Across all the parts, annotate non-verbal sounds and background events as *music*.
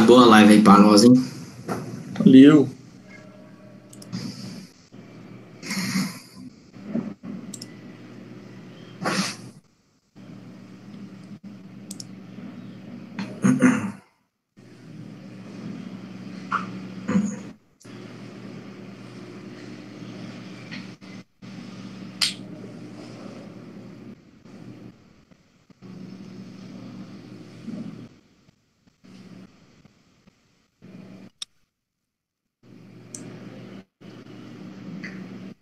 Boa live aí pra nós, hein? Valeu.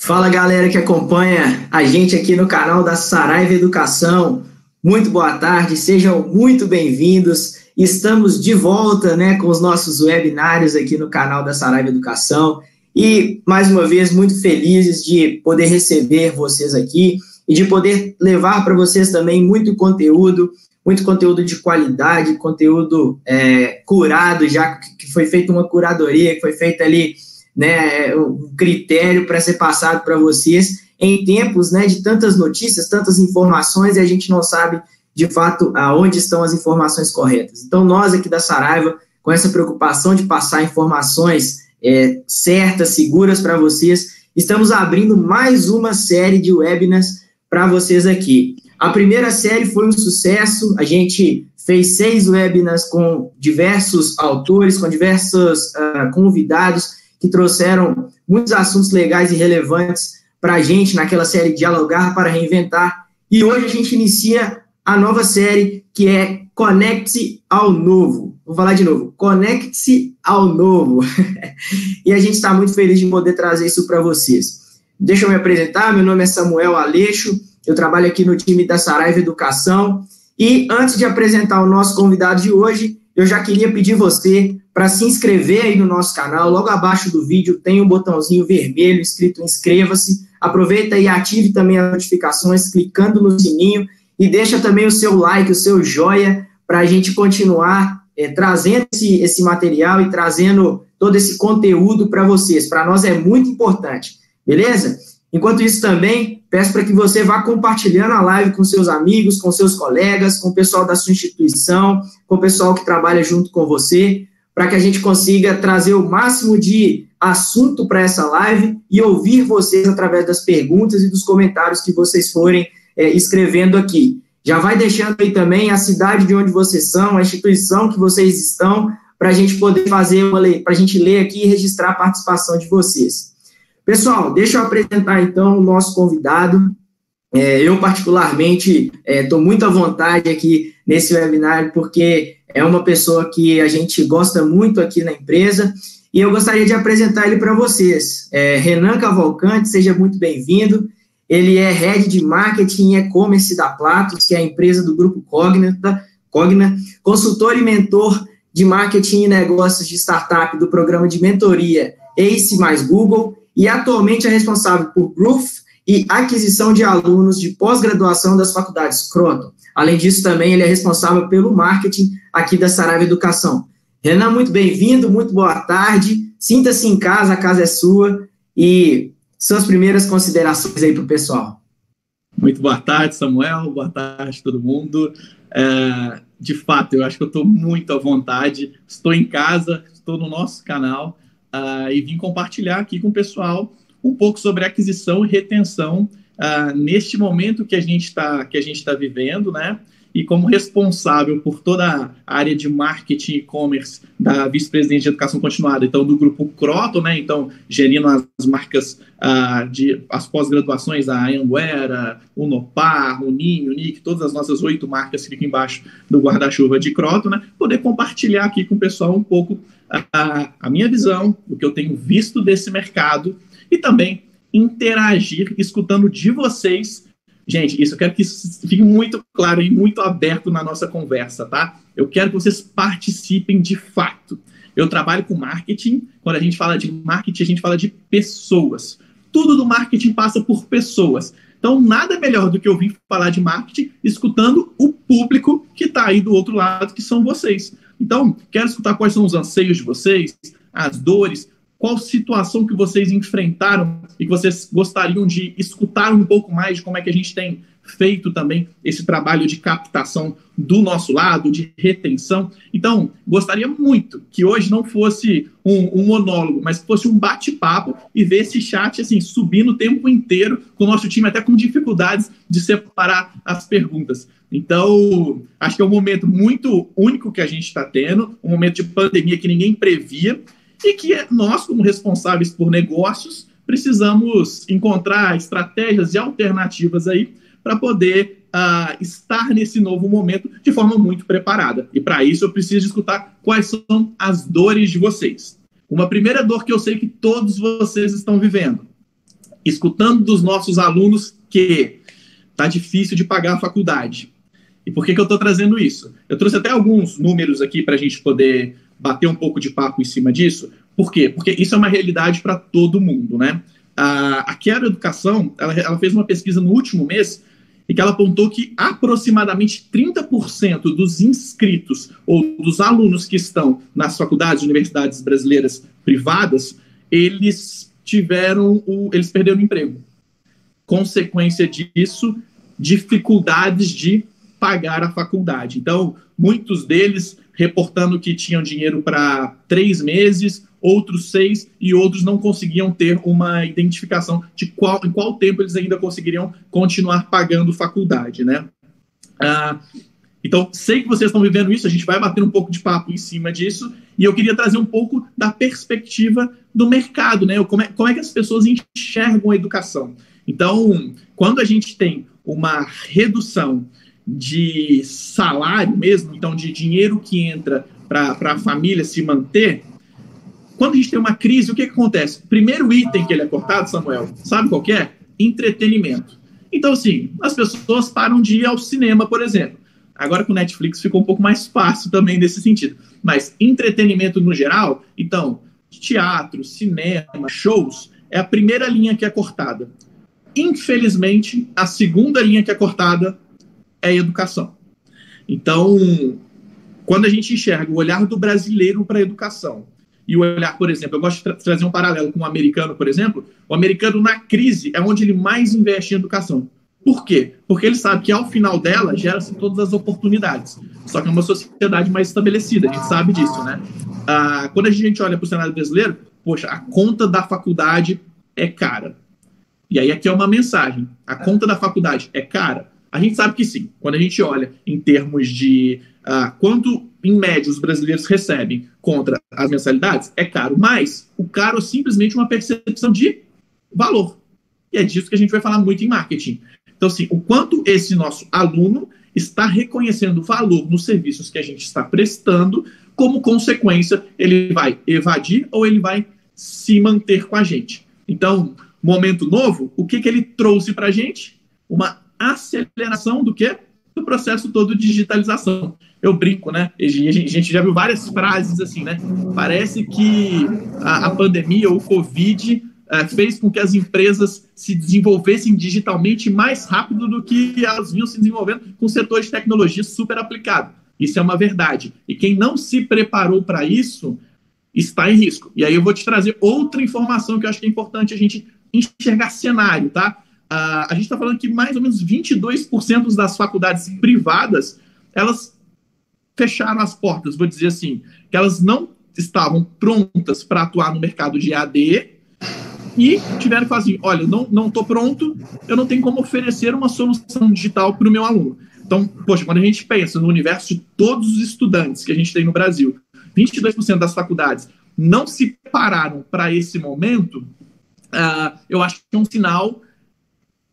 Fala galera que acompanha a gente aqui no canal da Saraiva Educação. Muito boa tarde, sejam muito bem-vindos. Estamos de volta né, com os nossos webinários aqui no canal da Saraiva Educação. E, mais uma vez, muito felizes de poder receber vocês aqui e de poder levar para vocês também muito conteúdo, muito conteúdo de qualidade, conteúdo é, curado, já que foi feita uma curadoria, que foi feita ali né, um critério para ser passado para vocês em tempos né, de tantas notícias, tantas informações, e a gente não sabe de fato aonde estão as informações corretas. Então, nós aqui da Saraiva, com essa preocupação de passar informações é, certas, seguras para vocês, estamos abrindo mais uma série de webinars para vocês aqui. A primeira série foi um sucesso, a gente fez seis webinars com diversos autores, com diversos uh, convidados, que trouxeram muitos assuntos legais e relevantes para a gente naquela série Dialogar para Reinventar. E hoje a gente inicia a nova série que é Conecte-se ao Novo. Vou falar de novo, Conecte-se ao Novo. *laughs* e a gente está muito feliz de poder trazer isso para vocês. Deixa eu me apresentar, meu nome é Samuel Aleixo, eu trabalho aqui no time da Saraiva Educação. E antes de apresentar o nosso convidado de hoje, eu já queria pedir você para se inscrever aí no nosso canal. Logo abaixo do vídeo tem um botãozinho vermelho escrito inscreva-se. Aproveita e ative também as notificações clicando no sininho e deixa também o seu like, o seu joia, para a gente continuar é, trazendo esse, esse material e trazendo todo esse conteúdo para vocês. Para nós é muito importante, beleza? Enquanto isso também, peço para que você vá compartilhando a live com seus amigos, com seus colegas, com o pessoal da sua instituição, com o pessoal que trabalha junto com você, para que a gente consiga trazer o máximo de assunto para essa live e ouvir vocês através das perguntas e dos comentários que vocês forem é, escrevendo aqui. Já vai deixando aí também a cidade de onde vocês são, a instituição que vocês estão, para a gente poder fazer uma para a gente ler aqui e registrar a participação de vocês. Pessoal, deixa eu apresentar então o nosso convidado. É, eu, particularmente, estou é, muito à vontade aqui nesse webinar, porque é uma pessoa que a gente gosta muito aqui na empresa e eu gostaria de apresentar ele para vocês. É, Renan Cavalcante, seja muito bem-vindo. Ele é Head de Marketing e E-Commerce da Platos, que é a empresa do grupo Cogna, Cogna, consultor e mentor de marketing e negócios de startup do programa de mentoria ACE mais Google e atualmente é responsável por Growth e aquisição de alunos de pós-graduação das faculdades Croton. Além disso, também ele é responsável pelo marketing aqui da Saraiva Educação. Renan, muito bem-vindo, muito boa tarde. Sinta-se em casa, a casa é sua. E suas primeiras considerações aí para o pessoal. Muito boa tarde, Samuel. Boa tarde, todo mundo. É, de fato, eu acho que eu estou muito à vontade. Estou em casa, estou no nosso canal uh, e vim compartilhar aqui com o pessoal um pouco sobre aquisição e retenção uh, neste momento que a gente está que a gente está vivendo, né? E como responsável por toda a área de marketing e e-commerce da vice-presidente de educação continuada, então do grupo Croto, né? Então gerindo as marcas uh, de as pós-graduações da Anguera, o Nopar, o Ninho, o Nick, todas as nossas oito marcas que ficam embaixo do guarda-chuva de Croto, né? Poder compartilhar aqui com o pessoal um pouco a, a minha visão, o que eu tenho visto desse mercado e também interagir escutando de vocês. Gente, isso eu quero que isso fique muito claro e muito aberto na nossa conversa, tá? Eu quero que vocês participem de fato. Eu trabalho com marketing. Quando a gente fala de marketing, a gente fala de pessoas. Tudo do marketing passa por pessoas. Então, nada melhor do que eu vir falar de marketing escutando o público que está aí do outro lado, que são vocês. Então, quero escutar quais são os anseios de vocês, as dores, qual situação que vocês enfrentaram e que vocês gostariam de escutar um pouco mais de como é que a gente tem feito também esse trabalho de captação do nosso lado, de retenção. Então, gostaria muito que hoje não fosse um, um monólogo, mas fosse um bate-papo e ver esse chat assim subindo o tempo inteiro, com o nosso time até com dificuldades de separar as perguntas. Então, acho que é um momento muito único que a gente está tendo, um momento de pandemia que ninguém previa e que nós, como responsáveis por negócios, precisamos encontrar estratégias e alternativas aí para poder uh, estar nesse novo momento de forma muito preparada. E para isso eu preciso escutar quais são as dores de vocês. Uma primeira dor que eu sei que todos vocês estão vivendo, escutando dos nossos alunos que tá difícil de pagar a faculdade. E por que, que eu estou trazendo isso? Eu trouxe até alguns números aqui para a gente poder bater um pouco de papo em cima disso. Por quê? Porque isso é uma realidade para todo mundo, né? A, a Quero Educação, ela, ela fez uma pesquisa no último mês e que ela apontou que aproximadamente 30% dos inscritos ou dos alunos que estão nas faculdades universidades brasileiras privadas, eles tiveram o, eles perderam o emprego. Consequência disso, dificuldades de pagar a faculdade. Então, muitos deles reportando que tinham dinheiro para três meses, outros seis, e outros não conseguiam ter uma identificação de qual, em qual tempo eles ainda conseguiriam continuar pagando faculdade, né? Ah, então, sei que vocês estão vivendo isso, a gente vai bater um pouco de papo em cima disso, e eu queria trazer um pouco da perspectiva do mercado, né? Como é, como é que as pessoas enxergam a educação. Então, quando a gente tem uma redução de salário mesmo, então de dinheiro que entra para a família se manter, quando a gente tem uma crise, o que, que acontece? Primeiro item que ele é cortado, Samuel, sabe qual é? Entretenimento. Então, assim, as pessoas param de ir ao cinema, por exemplo. Agora com Netflix ficou um pouco mais fácil também nesse sentido. Mas entretenimento no geral, então, teatro, cinema, shows, é a primeira linha que é cortada. Infelizmente, a segunda linha que é cortada é educação. Então, quando a gente enxerga o olhar do brasileiro para a educação e olhar, por exemplo, eu gosto de tra trazer um paralelo com o americano, por exemplo, o americano na crise é onde ele mais investe em educação. Por quê? Porque ele sabe que ao final dela gera-se todas as oportunidades. Só que é uma sociedade mais estabelecida, a gente sabe disso, né? Ah, quando a gente olha para o cenário brasileiro, poxa, a conta da faculdade é cara. E aí aqui é uma mensagem: a conta da faculdade é cara. A gente sabe que sim. Quando a gente olha em termos de uh, quanto, em média, os brasileiros recebem contra as mensalidades, é caro. Mas o caro é simplesmente uma percepção de valor. E é disso que a gente vai falar muito em marketing. Então, assim, o quanto esse nosso aluno está reconhecendo valor nos serviços que a gente está prestando, como consequência, ele vai evadir ou ele vai se manter com a gente. Então, momento novo, o que, que ele trouxe para a gente? Uma aceleração do quê? Do processo todo de digitalização. Eu brinco, né? A gente já viu várias frases assim, né? Parece que a, a pandemia ou o Covid é, fez com que as empresas se desenvolvessem digitalmente mais rápido do que elas vinham se desenvolvendo com o setor de tecnologia super aplicado. Isso é uma verdade. E quem não se preparou para isso está em risco. E aí eu vou te trazer outra informação que eu acho que é importante a gente enxergar cenário, tá? a gente está falando que mais ou menos 22% das faculdades privadas elas fecharam as portas, vou dizer assim, que elas não estavam prontas para atuar no mercado de AD e tiveram que falar assim: olha, não não estou pronto, eu não tenho como oferecer uma solução digital para o meu aluno. Então, poxa, quando a gente pensa no universo de todos os estudantes que a gente tem no Brasil, 22% das faculdades não se prepararam para esse momento, uh, eu acho que é um sinal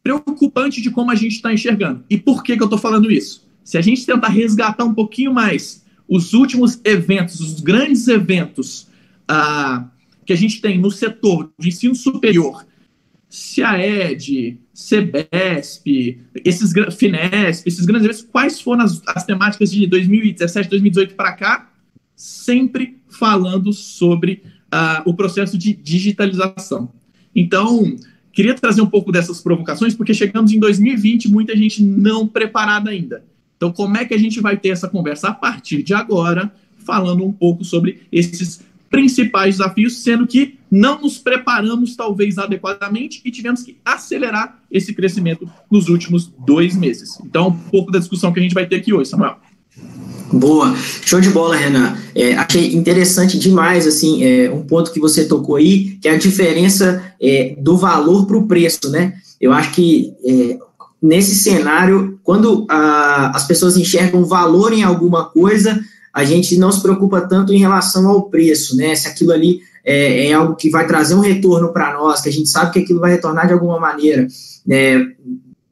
preocupante de como a gente está enxergando. E por que, que eu estou falando isso? Se a gente tentar resgatar um pouquinho mais os últimos eventos, os grandes eventos ah, que a gente tem no setor de ensino superior, CAED, CEBESP, esses FINESP, esses grandes eventos, quais foram as, as temáticas de 2017, 2018 para cá? Sempre falando sobre ah, o processo de digitalização. Então, Queria trazer um pouco dessas provocações, porque chegamos em 2020 muita gente não preparada ainda. Então, como é que a gente vai ter essa conversa a partir de agora, falando um pouco sobre esses principais desafios, sendo que não nos preparamos talvez adequadamente e tivemos que acelerar esse crescimento nos últimos dois meses. Então, um pouco da discussão que a gente vai ter aqui hoje, Samuel. Boa, show de bola, Renan. É, achei interessante demais, assim, é, um ponto que você tocou aí, que é a diferença é, do valor para o preço, né? Eu acho que é, nesse cenário, quando a, as pessoas enxergam valor em alguma coisa, a gente não se preocupa tanto em relação ao preço, né? Se aquilo ali é, é algo que vai trazer um retorno para nós, que a gente sabe que aquilo vai retornar de alguma maneira, né?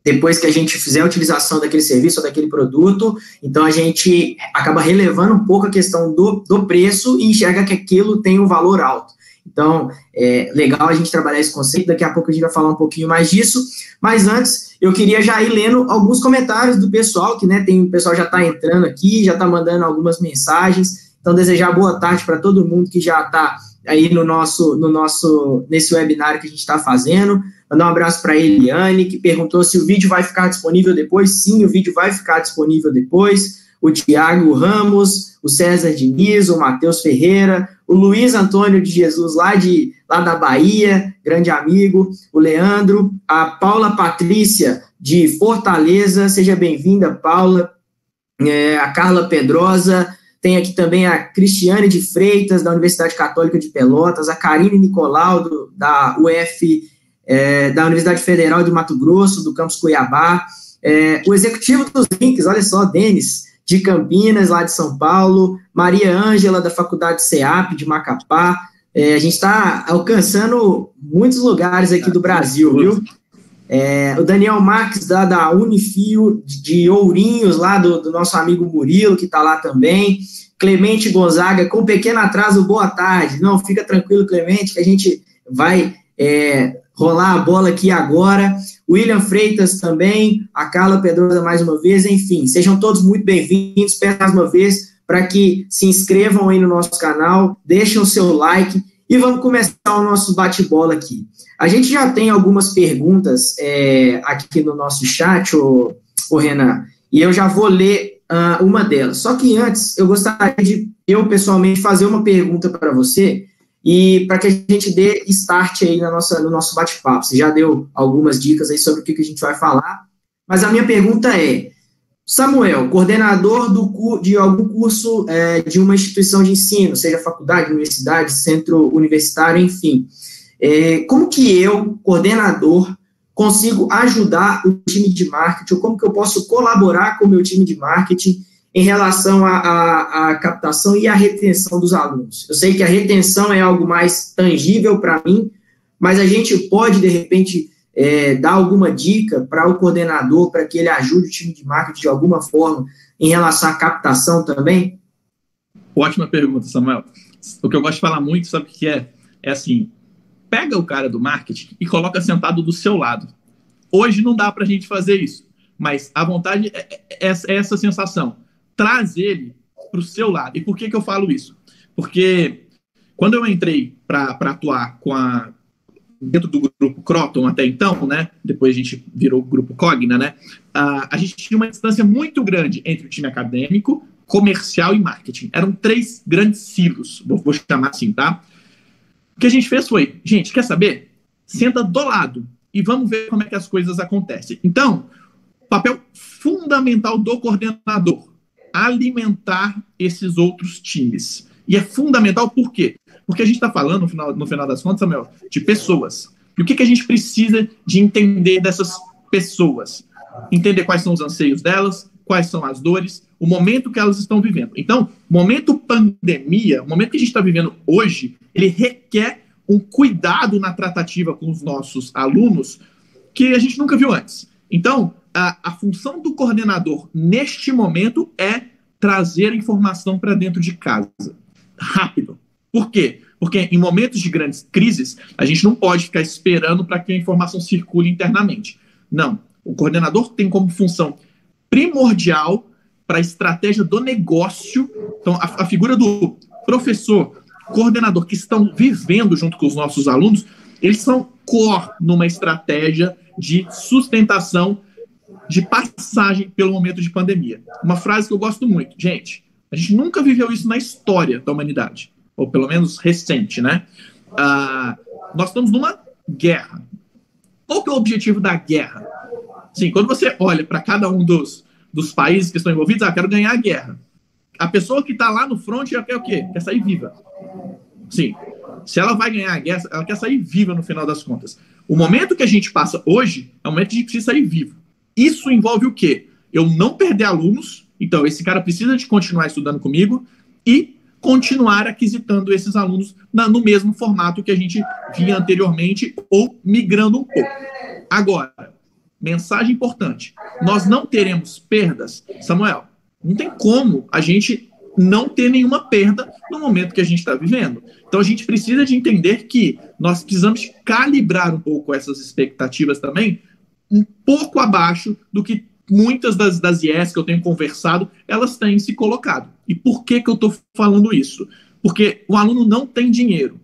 depois que a gente fizer a utilização daquele serviço ou daquele produto, então a gente acaba relevando um pouco a questão do, do preço e enxerga que aquilo tem um valor alto. Então, é legal a gente trabalhar esse conceito, daqui a pouco a gente vai falar um pouquinho mais disso, mas antes eu queria já ir lendo alguns comentários do pessoal, que né, tem o pessoal já está entrando aqui, já está mandando algumas mensagens, então desejar boa tarde para todo mundo que já está aí no nosso, no nosso, nesse webinário que a gente está fazendo. Mandar um abraço para a Eliane, que perguntou se o vídeo vai ficar disponível depois. Sim, o vídeo vai ficar disponível depois. O Tiago Ramos, o César Diniz, o Matheus Ferreira, o Luiz Antônio de Jesus, lá, de, lá da Bahia, grande amigo, o Leandro, a Paula Patrícia, de Fortaleza, seja bem-vinda, Paula, é, a Carla Pedrosa, tem aqui também a Cristiane de Freitas, da Universidade Católica de Pelotas, a Karine Nicolau, do, da UF, é, da Universidade Federal de Mato Grosso, do campus Cuiabá, é, o executivo dos links, olha só, Denis, de Campinas, lá de São Paulo, Maria Ângela, da Faculdade CEAP, de Macapá, é, a gente está alcançando muitos lugares aqui do Brasil, viu? É, o Daniel Marques, da, da Unifio, de Ourinhos, lá do, do nosso amigo Murilo, que está lá também. Clemente Gonzaga, com pequeno atraso, boa tarde. Não, fica tranquilo, Clemente, que a gente vai é, rolar a bola aqui agora. William Freitas também, a Carla Pedrosa mais uma vez, enfim, sejam todos muito bem-vindos. Peço mais uma vez para que se inscrevam aí no nosso canal, deixem o seu like e vamos começar o nosso bate-bola aqui. A gente já tem algumas perguntas é, aqui no nosso chat, o, o Renan, e eu já vou ler uh, uma delas. Só que antes, eu gostaria de, eu pessoalmente, fazer uma pergunta para você, e para que a gente dê start aí na nossa, no nosso bate-papo. Você já deu algumas dicas aí sobre o que, que a gente vai falar, mas a minha pergunta é, Samuel, coordenador do, de algum curso é, de uma instituição de ensino, seja faculdade, universidade, centro universitário, enfim, é, como que eu, coordenador, consigo ajudar o time de marketing, ou como que eu posso colaborar com o meu time de marketing em relação à captação e à retenção dos alunos? Eu sei que a retenção é algo mais tangível para mim, mas a gente pode, de repente, é, dar alguma dica para o coordenador, para que ele ajude o time de marketing de alguma forma em relação à captação também? Ótima pergunta, Samuel. O que eu gosto de falar muito, sabe o que é? É assim, pega o cara do marketing e coloca sentado do seu lado. Hoje não dá para a gente fazer isso, mas a vontade é, é, é, é essa sensação. Traz ele para o seu lado. E por que, que eu falo isso? Porque quando eu entrei para atuar com a, dentro do grupo Croton até então, né? Depois a gente virou o grupo Cogna, né? Uh, a gente tinha uma distância muito grande entre o time acadêmico, comercial e marketing. Eram três grandes silos, vou, vou chamar assim, tá? que a gente fez foi, gente, quer saber? Senta do lado e vamos ver como é que as coisas acontecem. Então, papel fundamental do coordenador, alimentar esses outros times. E é fundamental por quê? Porque a gente está falando, no final, no final das contas, Samuel, de pessoas. E o que, que a gente precisa de entender dessas pessoas? Entender quais são os anseios delas, quais são as dores, o momento que elas estão vivendo. Então, momento pandemia, o momento que a gente está vivendo hoje, ele requer um cuidado na tratativa com os nossos alunos que a gente nunca viu antes. Então, a, a função do coordenador neste momento é trazer informação para dentro de casa. Rápido. Por quê? Porque em momentos de grandes crises, a gente não pode ficar esperando para que a informação circule internamente. Não. O coordenador tem como função primordial para a estratégia do negócio. Então, a, a figura do professor, coordenador, que estão vivendo junto com os nossos alunos, eles são core numa estratégia de sustentação, de passagem pelo momento de pandemia. Uma frase que eu gosto muito. Gente, a gente nunca viveu isso na história da humanidade. ou pelo menos recente, né? Uh, nós estamos numa guerra. Qual que é o objetivo da guerra? Sim, quando você olha para cada um dos, dos países que estão envolvidos, ah, quero ganhar a guerra. A pessoa que está lá no front ela quer o quê? Quer sair viva. Sim. Se ela vai ganhar a guerra, ela quer sair viva no final das contas. O momento que a gente passa hoje é o momento que a gente sair vivo. Isso envolve o quê? Eu não perder alunos, então esse cara precisa de continuar estudando comigo e continuar aquisitando esses alunos na, no mesmo formato que a gente vinha anteriormente ou migrando um pouco. Agora, mensagem importante: nós não teremos perdas, Samuel. Não tem como a gente não ter nenhuma perda no momento que a gente está vivendo. Então a gente precisa de entender que nós precisamos calibrar um pouco essas expectativas também, um pouco abaixo do que muitas das, das IES que eu tenho conversado, elas têm se colocado. E por que, que eu estou falando isso? Porque o aluno não tem dinheiro.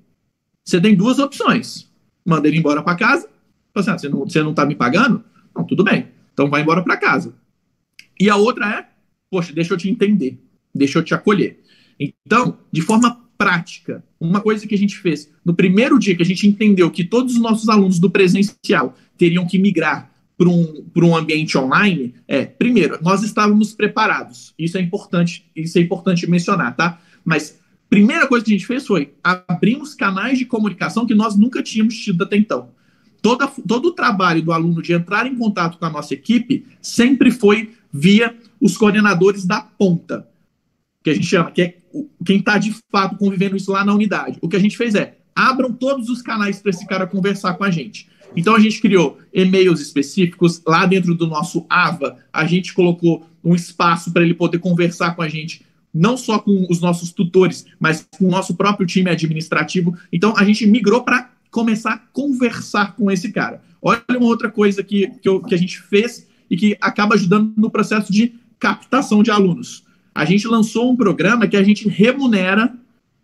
Você tem duas opções. Manda ele embora para casa. Assim, ah, você não está tá me pagando? Não, tudo bem. Então vai embora para casa. E a outra é, poxa, deixa eu te entender. Deixa eu te acolher. Então, de forma prática, uma coisa que a gente fez no primeiro dia que a gente entendeu que todos os nossos alunos do presencial teriam que migrar para um, um ambiente online é, primeiro, nós estávamos preparados. Isso é importante, isso é importante mencionar, tá? Mas primeira coisa que a gente fez foi abrimos canais de comunicação que nós nunca tínhamos tido até então. Toda, todo o trabalho do aluno de entrar em contato com a nossa equipe sempre foi via os coordenadores da ponta, que a gente chama, que é quem está de fato convivendo isso lá na unidade. O que a gente fez é abram todos os canais para esse cara conversar com a gente. Então a gente criou e-mails específicos lá dentro do nosso AVA. A gente colocou um espaço para ele poder conversar com a gente, não só com os nossos tutores, mas com o nosso próprio time administrativo. Então a gente migrou para começar a conversar com esse cara. Olha uma outra coisa que, que, eu, que a gente fez e que acaba ajudando no processo de captação de alunos. A gente lançou um programa que a gente remunera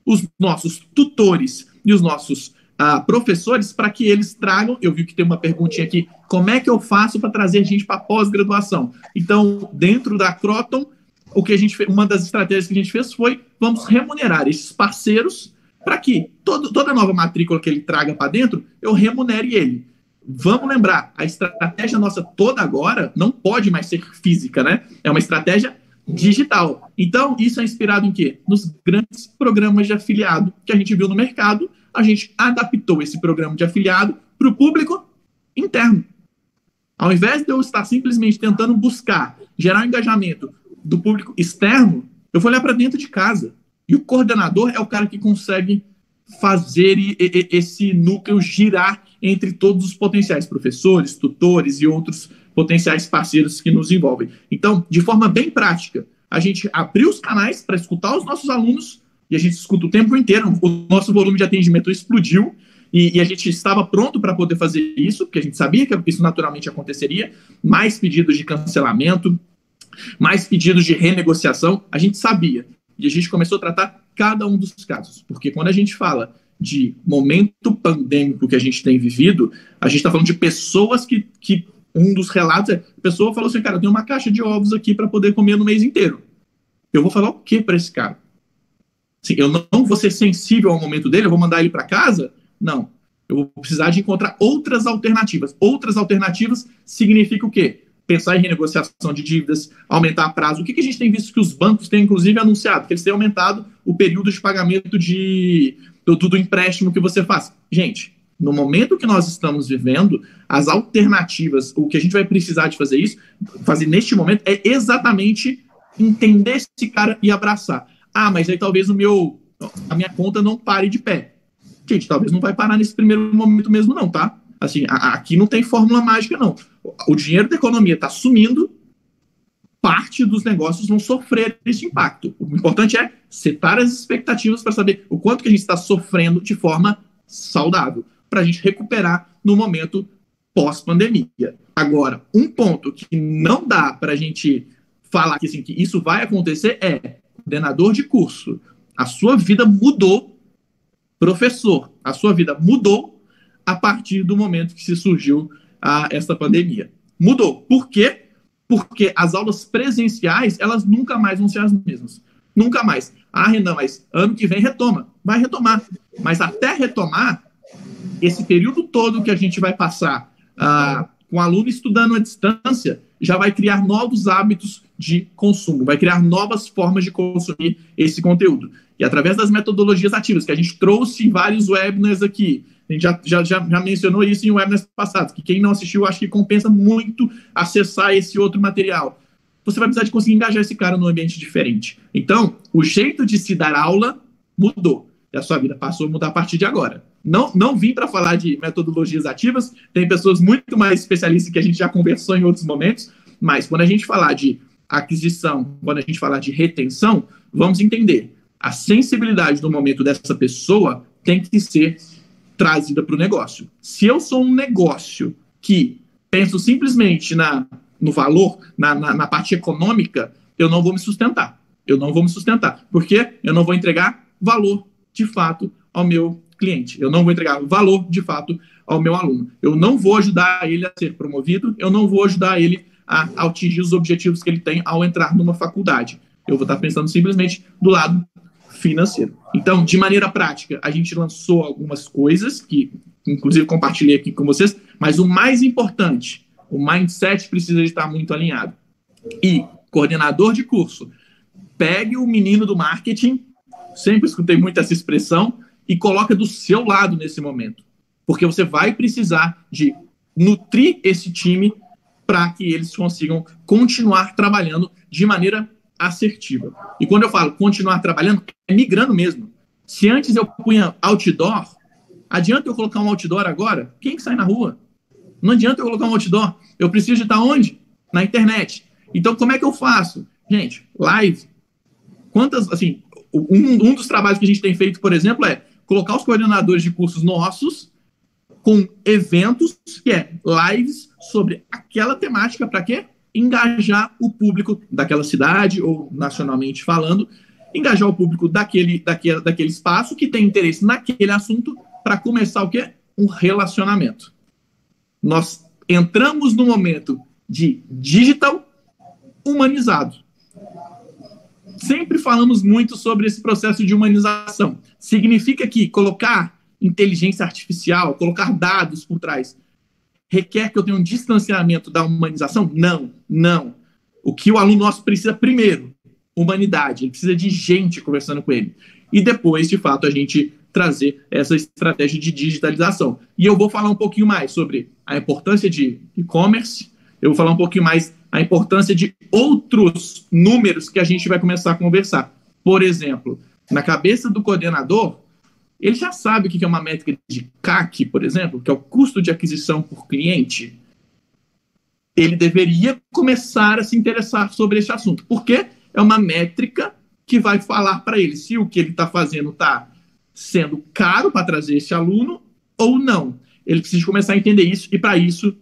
os nossos tutores e os nossos uh, professores para que eles tragam. Eu vi que tem uma perguntinha aqui: como é que eu faço para trazer gente para pós-graduação? Então, dentro da Croton, o que a gente fez, uma das estratégias que a gente fez foi vamos remunerar esses parceiros para que todo, toda nova matrícula que ele traga para dentro, eu remunere ele. Vamos lembrar, a estratégia nossa toda agora não pode mais ser física, né? É uma estratégia digital. Então, isso é inspirado em quê? Nos grandes programas de afiliado que a gente viu no mercado a gente adaptou esse programa de afiliado para o público interno. Ao invés de eu estar simplesmente tentando buscar gerar engajamento do público externo, eu vou olhar para dentro de casa. E o coordenador é o cara que consegue fazer esse núcleo girar entre todos os potenciais professores, tutores e outros potenciais parceiros que nos envolvem. Então, de forma bem prática, a gente abriu os canais para escutar os nossos alunos e a gente escuta o tempo inteiro. O nosso volume de atendimento explodiu e, e a gente estava pronto para poder fazer isso, porque a gente sabia que isso naturalmente aconteceria. Mais pedidos de cancelamento, mais pedidos de renegociação, a gente sabia. E a gente começou a tratar cada um dos casos, porque quando a gente fala de momento pandêmico que a gente tem vivido, a gente está falando de pessoas que, que um dos relatos é, a pessoa falou assim, cara, eu tenho uma caixa de ovos aqui para poder comer no mês inteiro. Eu vou falar o que para esse cara? Assim, eu não vou ser sensível ao momento dele, eu vou mandar ele para casa? Não. Eu vou precisar de encontrar outras alternativas. Outras alternativas significa o quê? Pensar em renegociação de dívidas, aumentar prazo. O que, que a gente tem visto que os bancos têm, inclusive, anunciado? Que eles têm aumentado o período de pagamento de, do, do empréstimo que você faz. Gente, no momento que nós estamos vivendo, as alternativas, o que a gente vai precisar de fazer isso, fazer neste momento, é exatamente entender esse cara e abraçar. Ah, mas aí talvez o meu, a minha conta não pare de pé. Gente, talvez não vai parar nesse primeiro momento mesmo, não, tá? Assim, a, aqui não tem fórmula mágica, não. O dinheiro da economia está sumindo, parte dos negócios vão sofrer esse impacto. O importante é setar as expectativas para saber o quanto que a gente está sofrendo de forma saudável, para a gente recuperar no momento pós-pandemia. Agora, um ponto que não dá para a gente falar que, assim, que isso vai acontecer é coordenador de curso, a sua vida mudou, professor, a sua vida mudou a partir do momento que se surgiu a, essa pandemia. Mudou. Por quê? Porque as aulas presenciais, elas nunca mais vão ser as mesmas. nunca mais. Ah, Renan, mas ano que vem retoma. Vai retomar. Mas até retomar, esse período todo que a gente vai passar ah, com o aluno estudando à distância, já vai criar novos hábitos de consumo, vai criar novas formas de consumir esse conteúdo. E através das metodologias ativas, que a gente trouxe em vários webinars aqui, a gente já, já, já, mencionou isso em webinars passados, que quem não assistiu, acho que compensa muito acessar esse outro material. Você vai precisar de conseguir engajar esse cara num ambiente diferente. Então, o jeito de se dar aula mudou. E a sua vida passou a mudar a partir de agora. Não, não vim para falar de metodologias ativas, tem pessoas muito mais especialistas que a gente já conversou em outros momentos, mas quando a gente falar de aquisição, quando a gente falar de retenção, vamos entender. A sensibilidade do momento dessa pessoa tem que ser trazida para o negócio. Se eu sou um negócio que penso simplesmente na, no valor, na, na, na parte econômica, eu não vou me sustentar. Eu não vou me sustentar. Porque eu não vou entregar valor, de fato, ao meu cliente. Eu não vou entregar valor, de fato, ao meu aluno. Eu não vou ajudar ele a ser promovido, eu não vou ajudar ele a, atingir os objetivos que ele tem ao entrar numa faculdade. Eu vou estar pensando simplesmente do lado financeiro. Então, de maneira prática, a gente lançou algumas coisas que, inclusive, compartilhei aqui com vocês, mas o mais importante, o mindset precisa estar muito alinhado. E, coordenador de curso, pegue o menino do marketing, sempre escutei muito essa expressão, e coloca do seu lado nesse momento. Porque você vai precisar de nutrir esse time para que eles consigam continuar trabalhando de maneira assertiva. E quando eu falo continuar trabalhando, é migrando mesmo. Se antes eu punha outdoor, adianta eu colocar um outdoor agora? Quem que sai na rua? Não adianta eu colocar um outdoor. Eu preciso de estar onde? Na internet. Então, como é que eu faço? Gente, live. Quantas, assim, um, um dos trabalhos que a gente tem feito, por exemplo, é colocar os coordenadores de cursos nossos com eventos, que é lives sobre aquela temática para quê? Engajar o público daquela cidade ou nacionalmente falando, engajar o público daquele, daquele, daquele espaço que tem interesse naquele assunto para começar o quê? Um relacionamento. Nós entramos no momento de digital humanizado. Sempre falamos muito sobre esse processo de humanização. Significa que colocar inteligência artificial, colocar dados por trás, requer que eu tenha um distanciamento da humanização? Não, não. O que o aluno nosso precisa primeiro, humanidade, ele precisa de gente conversando com ele. E depois, de fato, a gente trazer essa estratégia de digitalização. E eu vou falar um pouquinho mais sobre a importância de e-commerce, eu vou falar um pouquinho mais a importância de outros números que a gente vai começar a conversar. Por exemplo, na cabeça do coordenador, ele já sabe o que é uma métrica de CAC, por exemplo, que é o custo de aquisição por cliente. Ele deveria começar a se interessar sobre esse assunto, porque é uma métrica que vai falar para ele se o que ele está fazendo está sendo caro para trazer esse aluno ou não. Ele precisa começar a entender isso e, para isso,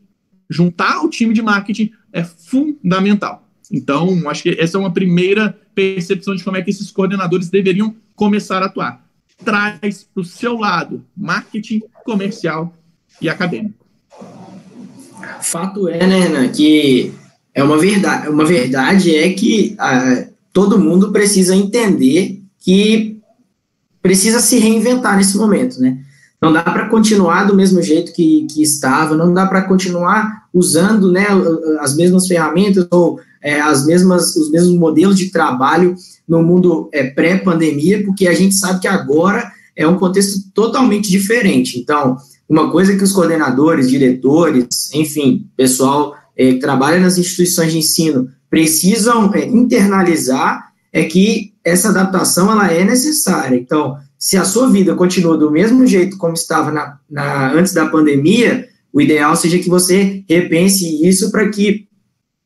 juntar o time de marketing é fundamental. Então, acho que essa é uma primeira percepção de como é que esses coordenadores deveriam começar a atuar traz para o seu lado marketing, comercial e acadêmico. Fato é, né, Renan, que é uma verdade, uma verdade é que ah, todo mundo precisa entender que precisa se reinventar nesse momento, né? Não dá para continuar do mesmo jeito que, que estava, não dá para continuar usando né, as mesmas ferramentas ou é, as mesmas, os mesmos modelos de trabalho no mundo é, pré-pandemia, porque a gente sabe que agora é um contexto totalmente diferente. Então, uma coisa que os coordenadores, diretores, enfim, pessoal é, que trabalha nas instituições de ensino precisam é, internalizar é que essa adaptação ela é necessária. Então, se a sua vida continua do mesmo jeito como estava na, na antes da pandemia, o ideal seja que você repense isso para que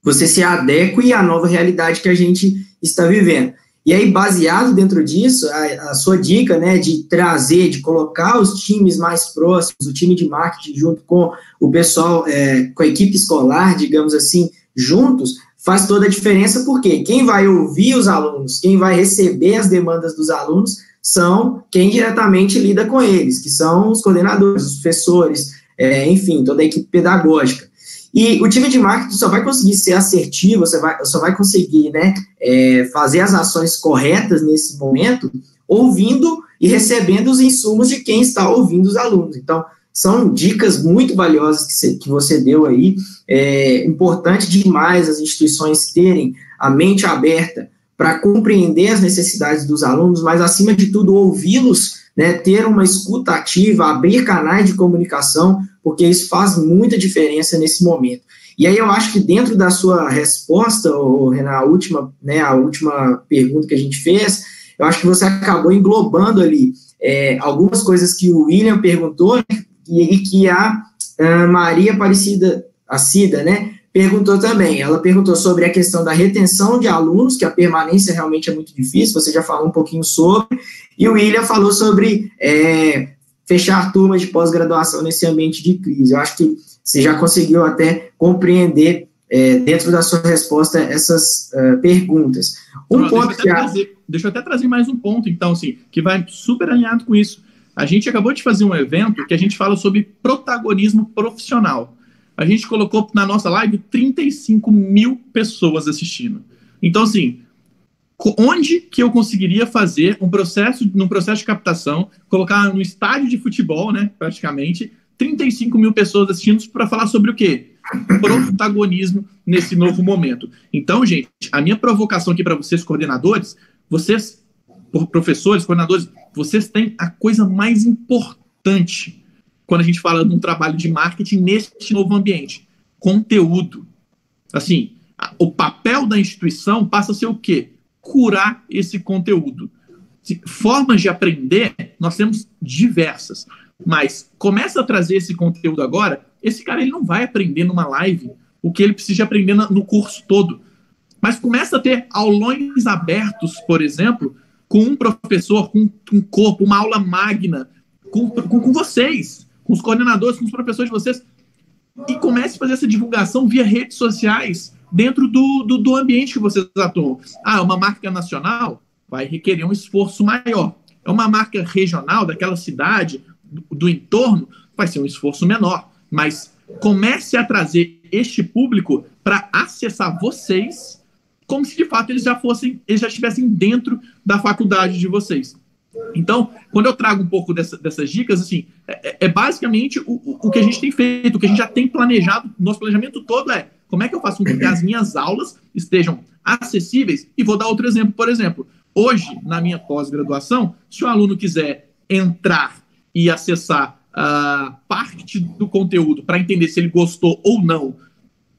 você se adeque à nova realidade que a gente está vivendo. E aí, baseado dentro disso, a, a, sua dica, né, de trazer, de colocar os times mais próximos, o time de marketing junto com o pessoal, é, com a equipe escolar, digamos assim, juntos, faz toda a diferença, porque quem vai ouvir os alunos, quem vai receber as demandas dos alunos, são quem diretamente lida com eles, que são os coordenadores, os professores, é, enfim, toda a equipe pedagógica. E o time de marketing só vai conseguir ser assertivo, você vai, só vai conseguir né, é, fazer as ações corretas nesse momento, ouvindo e recebendo os insumos de quem está ouvindo os alunos. Então, são dicas muito valiosas que você, que você deu aí. É importante demais as instituições terem a mente aberta para compreender as necessidades dos alunos, mas, acima de tudo, ouvi-los, né, ter uma escuta ativa, abrir canais de comunicação, porque isso faz muita diferença nesse momento. E aí eu acho que dentro da sua resposta, Renan, a última, né, a última pergunta que a gente fez, eu acho que você acabou englobando ali é, algumas coisas que o William perguntou e, e que a, a Maria Aparecida, a Cida, né, perguntou também. Ela perguntou sobre a questão da retenção de alunos, que a permanência realmente é muito difícil, você já falou um pouquinho sobre, e o William falou sobre é, fechar turmas de pós-graduação nesse ambiente de crise. Eu acho que você já conseguiu até compreender é, dentro da sua resposta essas uh, perguntas. Um Não, ponto deixa que a... trazer, deixa eu até trazer mais um ponto, então, assim, que vai super alinhado com isso. A gente acabou de fazer um evento que a gente fala sobre protagonismo profissional. A gente colocou na nossa live 35 mil pessoas assistindo. Então, assim, onde que eu conseguiria fazer um processo, num processo de captação, colocar no estádio de futebol, né, praticamente, 35 mil pessoas assistindo para falar sobre o quê? Protagonismo nesse novo momento. Então, gente, a minha provocação aqui para vocês, coordenadores, vocês, professores, coordenadores, vocês têm a coisa mais importante quando a gente fala de um trabalho de marketing neste novo ambiente: conteúdo. Assim, o papel da instituição passa a ser o quê? Curar esse conteúdo. Formas de aprender, nós temos diversas, mas começa a trazer esse conteúdo agora. Esse cara ele não vai aprender numa live o que ele precisa aprender no curso todo, mas começa a ter aulões abertos, por exemplo, com um professor, com um corpo, uma aula magna, com, com, com vocês, com os coordenadores, com os professores de vocês, e comece a fazer essa divulgação via redes sociais dentro do, do, do ambiente que vocês atuam. Ah, uma marca nacional vai requerer um esforço maior. É uma marca regional daquela cidade, do, do entorno, vai ser um esforço menor. Mas comece a trazer este público para acessar vocês como se de fato eles já fossem, eles já estivessem dentro da faculdade de vocês. Então, quando eu trago um pouco dessa, dessas dicas, assim, é, é, é basicamente o, o que a gente tem feito, o que a gente já tem planejado. Nosso planejamento todo é como é que eu faço com que as minhas aulas estejam acessíveis. E vou dar outro exemplo, por exemplo. Hoje, na minha pós-graduação, se o aluno quiser entrar e acessar uh, parte do conteúdo para entender se ele gostou ou não,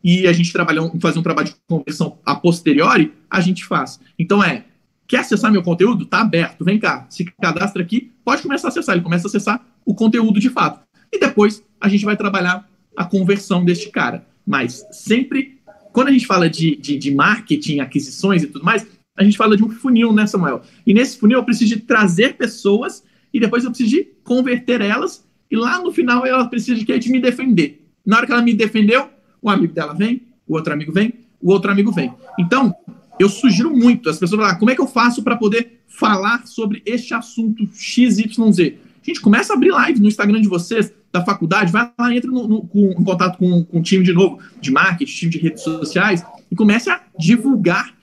e a gente trabalhar, fazer um trabalho de conversão a posteriori, a gente faz. Então é Quer acessar meu conteúdo? Tá aberto. Vem cá, se cadastra aqui, pode começar a acessar. Ele começa a acessar o conteúdo de fato. E depois a gente vai trabalhar a conversão deste cara. Mas sempre, quando a gente fala de, de, de marketing, aquisições e tudo mais, a gente fala de um funil, né, Samuel? E nesse funil eu preciso de trazer pessoas e depois eu preciso de converter elas. E lá no final ela precisa de, de me defender. Na hora que ela me defendeu, o amigo dela vem, o outro amigo vem, o outro amigo vem. Então, eu sugiro muito as pessoas falar, como é que eu faço para poder falar sobre este assunto XYZ? Gente, começa a abrir live no Instagram de vocês, da faculdade, vai lá, entra no, no, com, em contato com, com o time de novo, de marketing, time de redes sociais, e comece a divulgar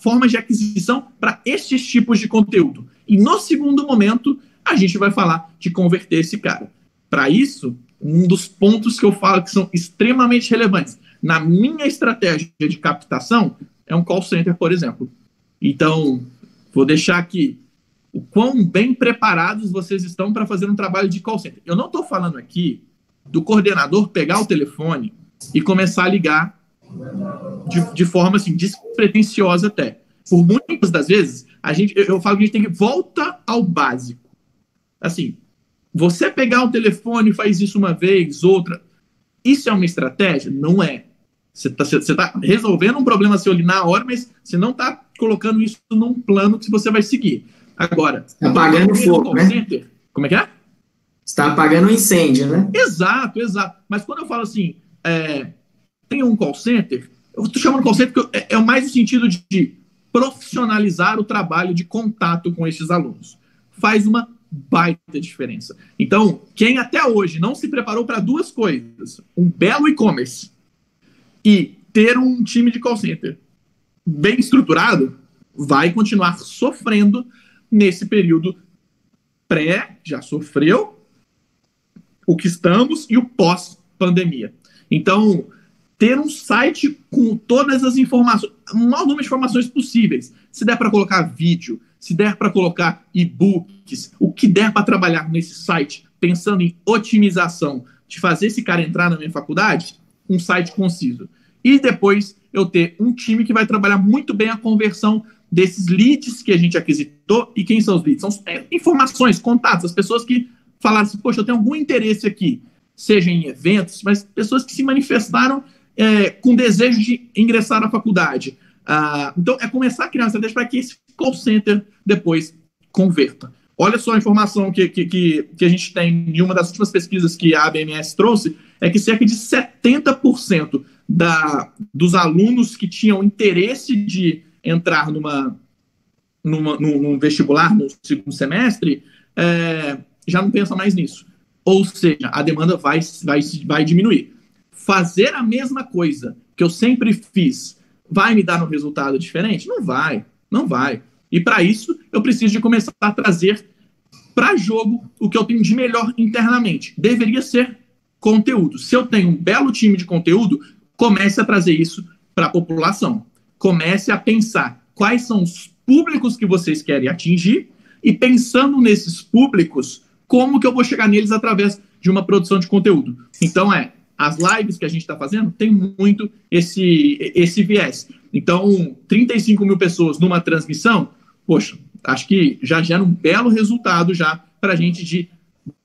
formas de aquisição para estes tipos de conteúdo. E no segundo momento, a gente vai falar de converter esse cara. Para isso, um dos pontos que eu falo que são extremamente relevantes na minha estratégia de captação é um call center, por exemplo. Então, vou deixar aqui o quão bem preparados vocês estão para fazer um trabalho de call center. Eu não estou falando aqui do coordenador pegar o telefone e começar a ligar de, de forma assim, despretensiosa até. Por muitas das vezes, a gente, eu, falo que a gente tem que volta ao básico. Assim, você pegar o telefone e faz isso uma vez, outra. Isso é uma estratégia? Não é. Você está tá resolvendo um problema seu ali na hora, mas você não está colocando isso num plano que você vai seguir. Agora. Está apagando fogo, né? Center, como é que é? Está apagando um incêndio, né? Exato, exato. Mas quando eu falo assim, é, tem um call center, eu estou chamando call center porque é, é mais no sentido de, de profissionalizar o trabalho de contato com esses alunos. Faz uma baita diferença. Então, quem até hoje não se preparou para duas coisas, um belo e-commerce E ter um time de call center bem estruturado vai continuar sofrendo nesse período pré, já sofreu, o que estamos e o pós-pandemia. Então, ter um site com todas as informações, o maior número de informações possíveis. Se der para colocar vídeo, se der para colocar e-books, o que der para trabalhar nesse site, pensando em otimização, de fazer esse cara entrar na minha faculdade, um site conciso. E depois eu ter um time que vai trabalhar muito bem a conversão desses leads que a gente aquisitou. E quem são os leads? São é, informações, contatos, as pessoas que falaram assim, poxa, eu tenho algum interesse aqui, seja em eventos, mas pessoas que se manifestaram é, com desejo de ingressar na faculdade. Ah, então, é começar a criar uma estratégia para que esse call center depois converta. Olha só a informação que, que, que, que a gente tem em uma das últimas pesquisas que a ABMS trouxe, é que cerca de 70% da, dos alunos que tinham interesse de entrar numa, numa, num, num vestibular no segundo semestre é, já não pensa mais nisso. Ou seja, a demanda vai, vai, vai diminuir. Fazer a mesma coisa que eu sempre fiz vai me dar um resultado diferente? Não vai, não vai. E para isso, eu preciso de começar a trazer para jogo o que eu tenho de melhor internamente. Deveria ser conteúdo. Se eu tenho um belo time de conteúdo, comece a trazer isso para a população. Comece a pensar quais são os públicos que vocês querem atingir e pensando nesses públicos, como que eu vou chegar neles através de uma produção de conteúdo. Então é, as lives que a gente está fazendo tem muito esse, esse viés. Então, 35 mil pessoas numa transmissão, poxa, acho que já gera um belo resultado já para a gente de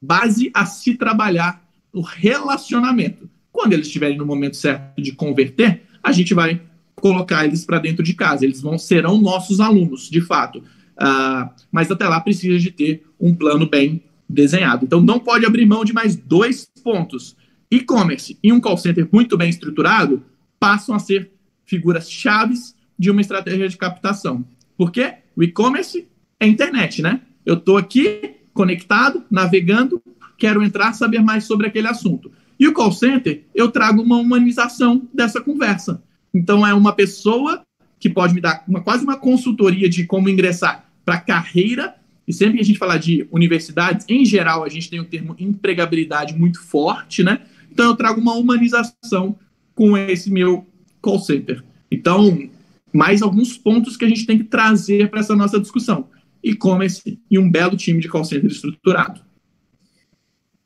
base a se trabalhar o relacionamento. Quando eles estiverem no momento certo de converter, a gente vai colocar eles para dentro de casa. Eles vão serão nossos alunos, de fato. Uh, mas até lá precisa de ter um plano bem desenhado. Então não pode abrir mão de mais dois pontos. E-commerce e um call center muito bem estruturado passam a ser figuras chaves de uma estratégia de captação. Porque o e-commerce é internet, né? Eu estou aqui conectado, navegando, quero entrar, saber mais sobre aquele assunto. E o call center, eu trago uma humanização dessa conversa. Então, é uma pessoa que pode me dar uma, quase uma consultoria de como ingressar para carreira. E sempre que a gente fala de universidades, em geral, a gente tem o termo empregabilidade muito forte, né? Então, eu trago uma humanização com esse meu call center. Então, mais alguns pontos que a gente tem que trazer para essa nossa discussão. E-commerce e um belo time de call center estruturado.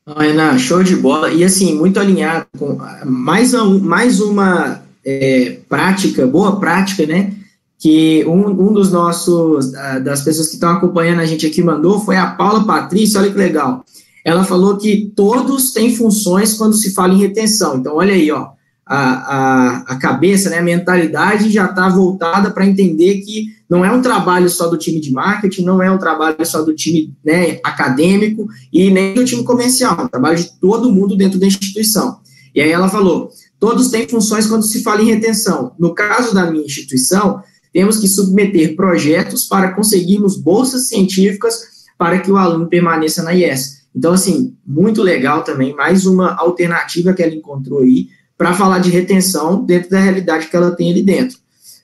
Renan, show de bola. E assim, muito alinhado com mais, um, mais uma é, prática, boa prática, né? Que um, um dos nossos, das pessoas que estão acompanhando a gente aqui mandou foi a Paula Patrícia, olha que legal. Ela falou que todos têm funções quando se fala em retenção. Então, olha aí, ó a, a, a cabeça, né, a mentalidade já está voltada para entender que não é um trabalho só do time de marketing, não é um trabalho só do time né, acadêmico e nem do time comercial, é um trabalho de todo mundo dentro da instituição. E aí ela falou: todos têm funções quando se fala em retenção. No caso da minha instituição, temos que submeter projetos para conseguirmos bolsas científicas para que o aluno permaneça na IES. Então, assim, muito legal também, mais uma alternativa que ela encontrou aí para falar de retenção dentro da realidade que ela tem ali dentro.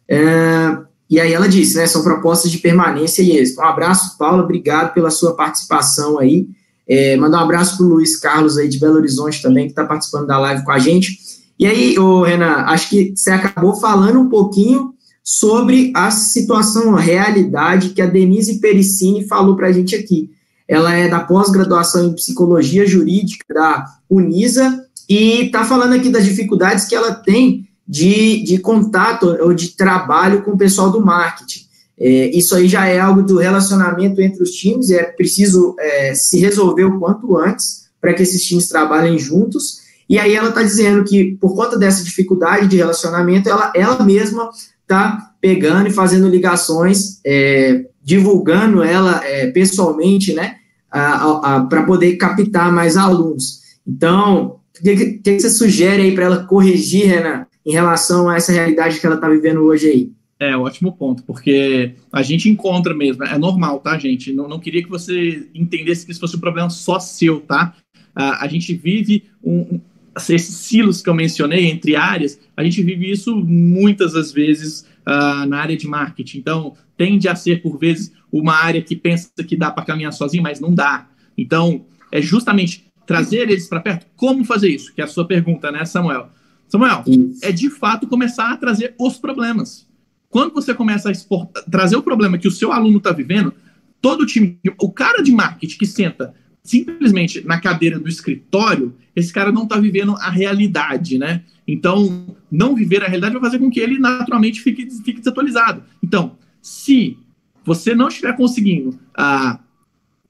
É, e aí ela disse, né, são propostas de permanência e êxito. Um abraço, Paula, obrigado pela sua participação aí. É, mandar um abraço para o Luiz Carlos aí de Belo Horizonte também, que está participando da live com a gente. E aí, ô, Renan, acho que você acabou falando um pouquinho sobre a situação, a realidade que a Denise Pericini falou para a gente aqui. Ela é da pós-graduação em Psicologia Jurídica da Unisa e está falando aqui das dificuldades que ela tem de, de contato ou de trabalho com o pessoal do marketing. É, isso aí já é algo do relacionamento entre os times, é preciso é, se resolver o quanto antes para que esses times trabalhem juntos. E aí ela está dizendo que, por conta dessa dificuldade de relacionamento, ela, ela mesma está pegando e fazendo ligações, é, divulgando ela é, pessoalmente, né, para poder captar mais alunos. Então, o que, que, você sugere aí para ela corrigir, Renan, em relação a essa realidade que ela está vivendo hoje aí? É, ótimo ponto, porque a gente encontra mesmo, é normal, tá, gente? Não, não queria que você entendesse que isso fosse um problema só seu, tá? A, a gente vive um, esses silos que eu mencionei entre áreas, a gente vive isso muitas das vezes uh, na área de marketing. Então, tende a ser, por vezes, uma área que pensa que dá para caminhar sozinho, mas não dá. Então, é justamente trazer eles para perto. Como fazer isso? Que é a sua pergunta, né, Samuel? Samuel, isso. é de fato começar a trazer os problemas. Quando você começa a exportar, trazer o problema que o seu aluno está vivendo, todo o time, o cara de marketing que senta simplesmente na cadeira do escritório, esse cara não está vivendo a realidade, né? Então, não viver a realidade vai fazer com que ele naturalmente fique, fique desatualizado. Então, se você não estiver conseguindo ah,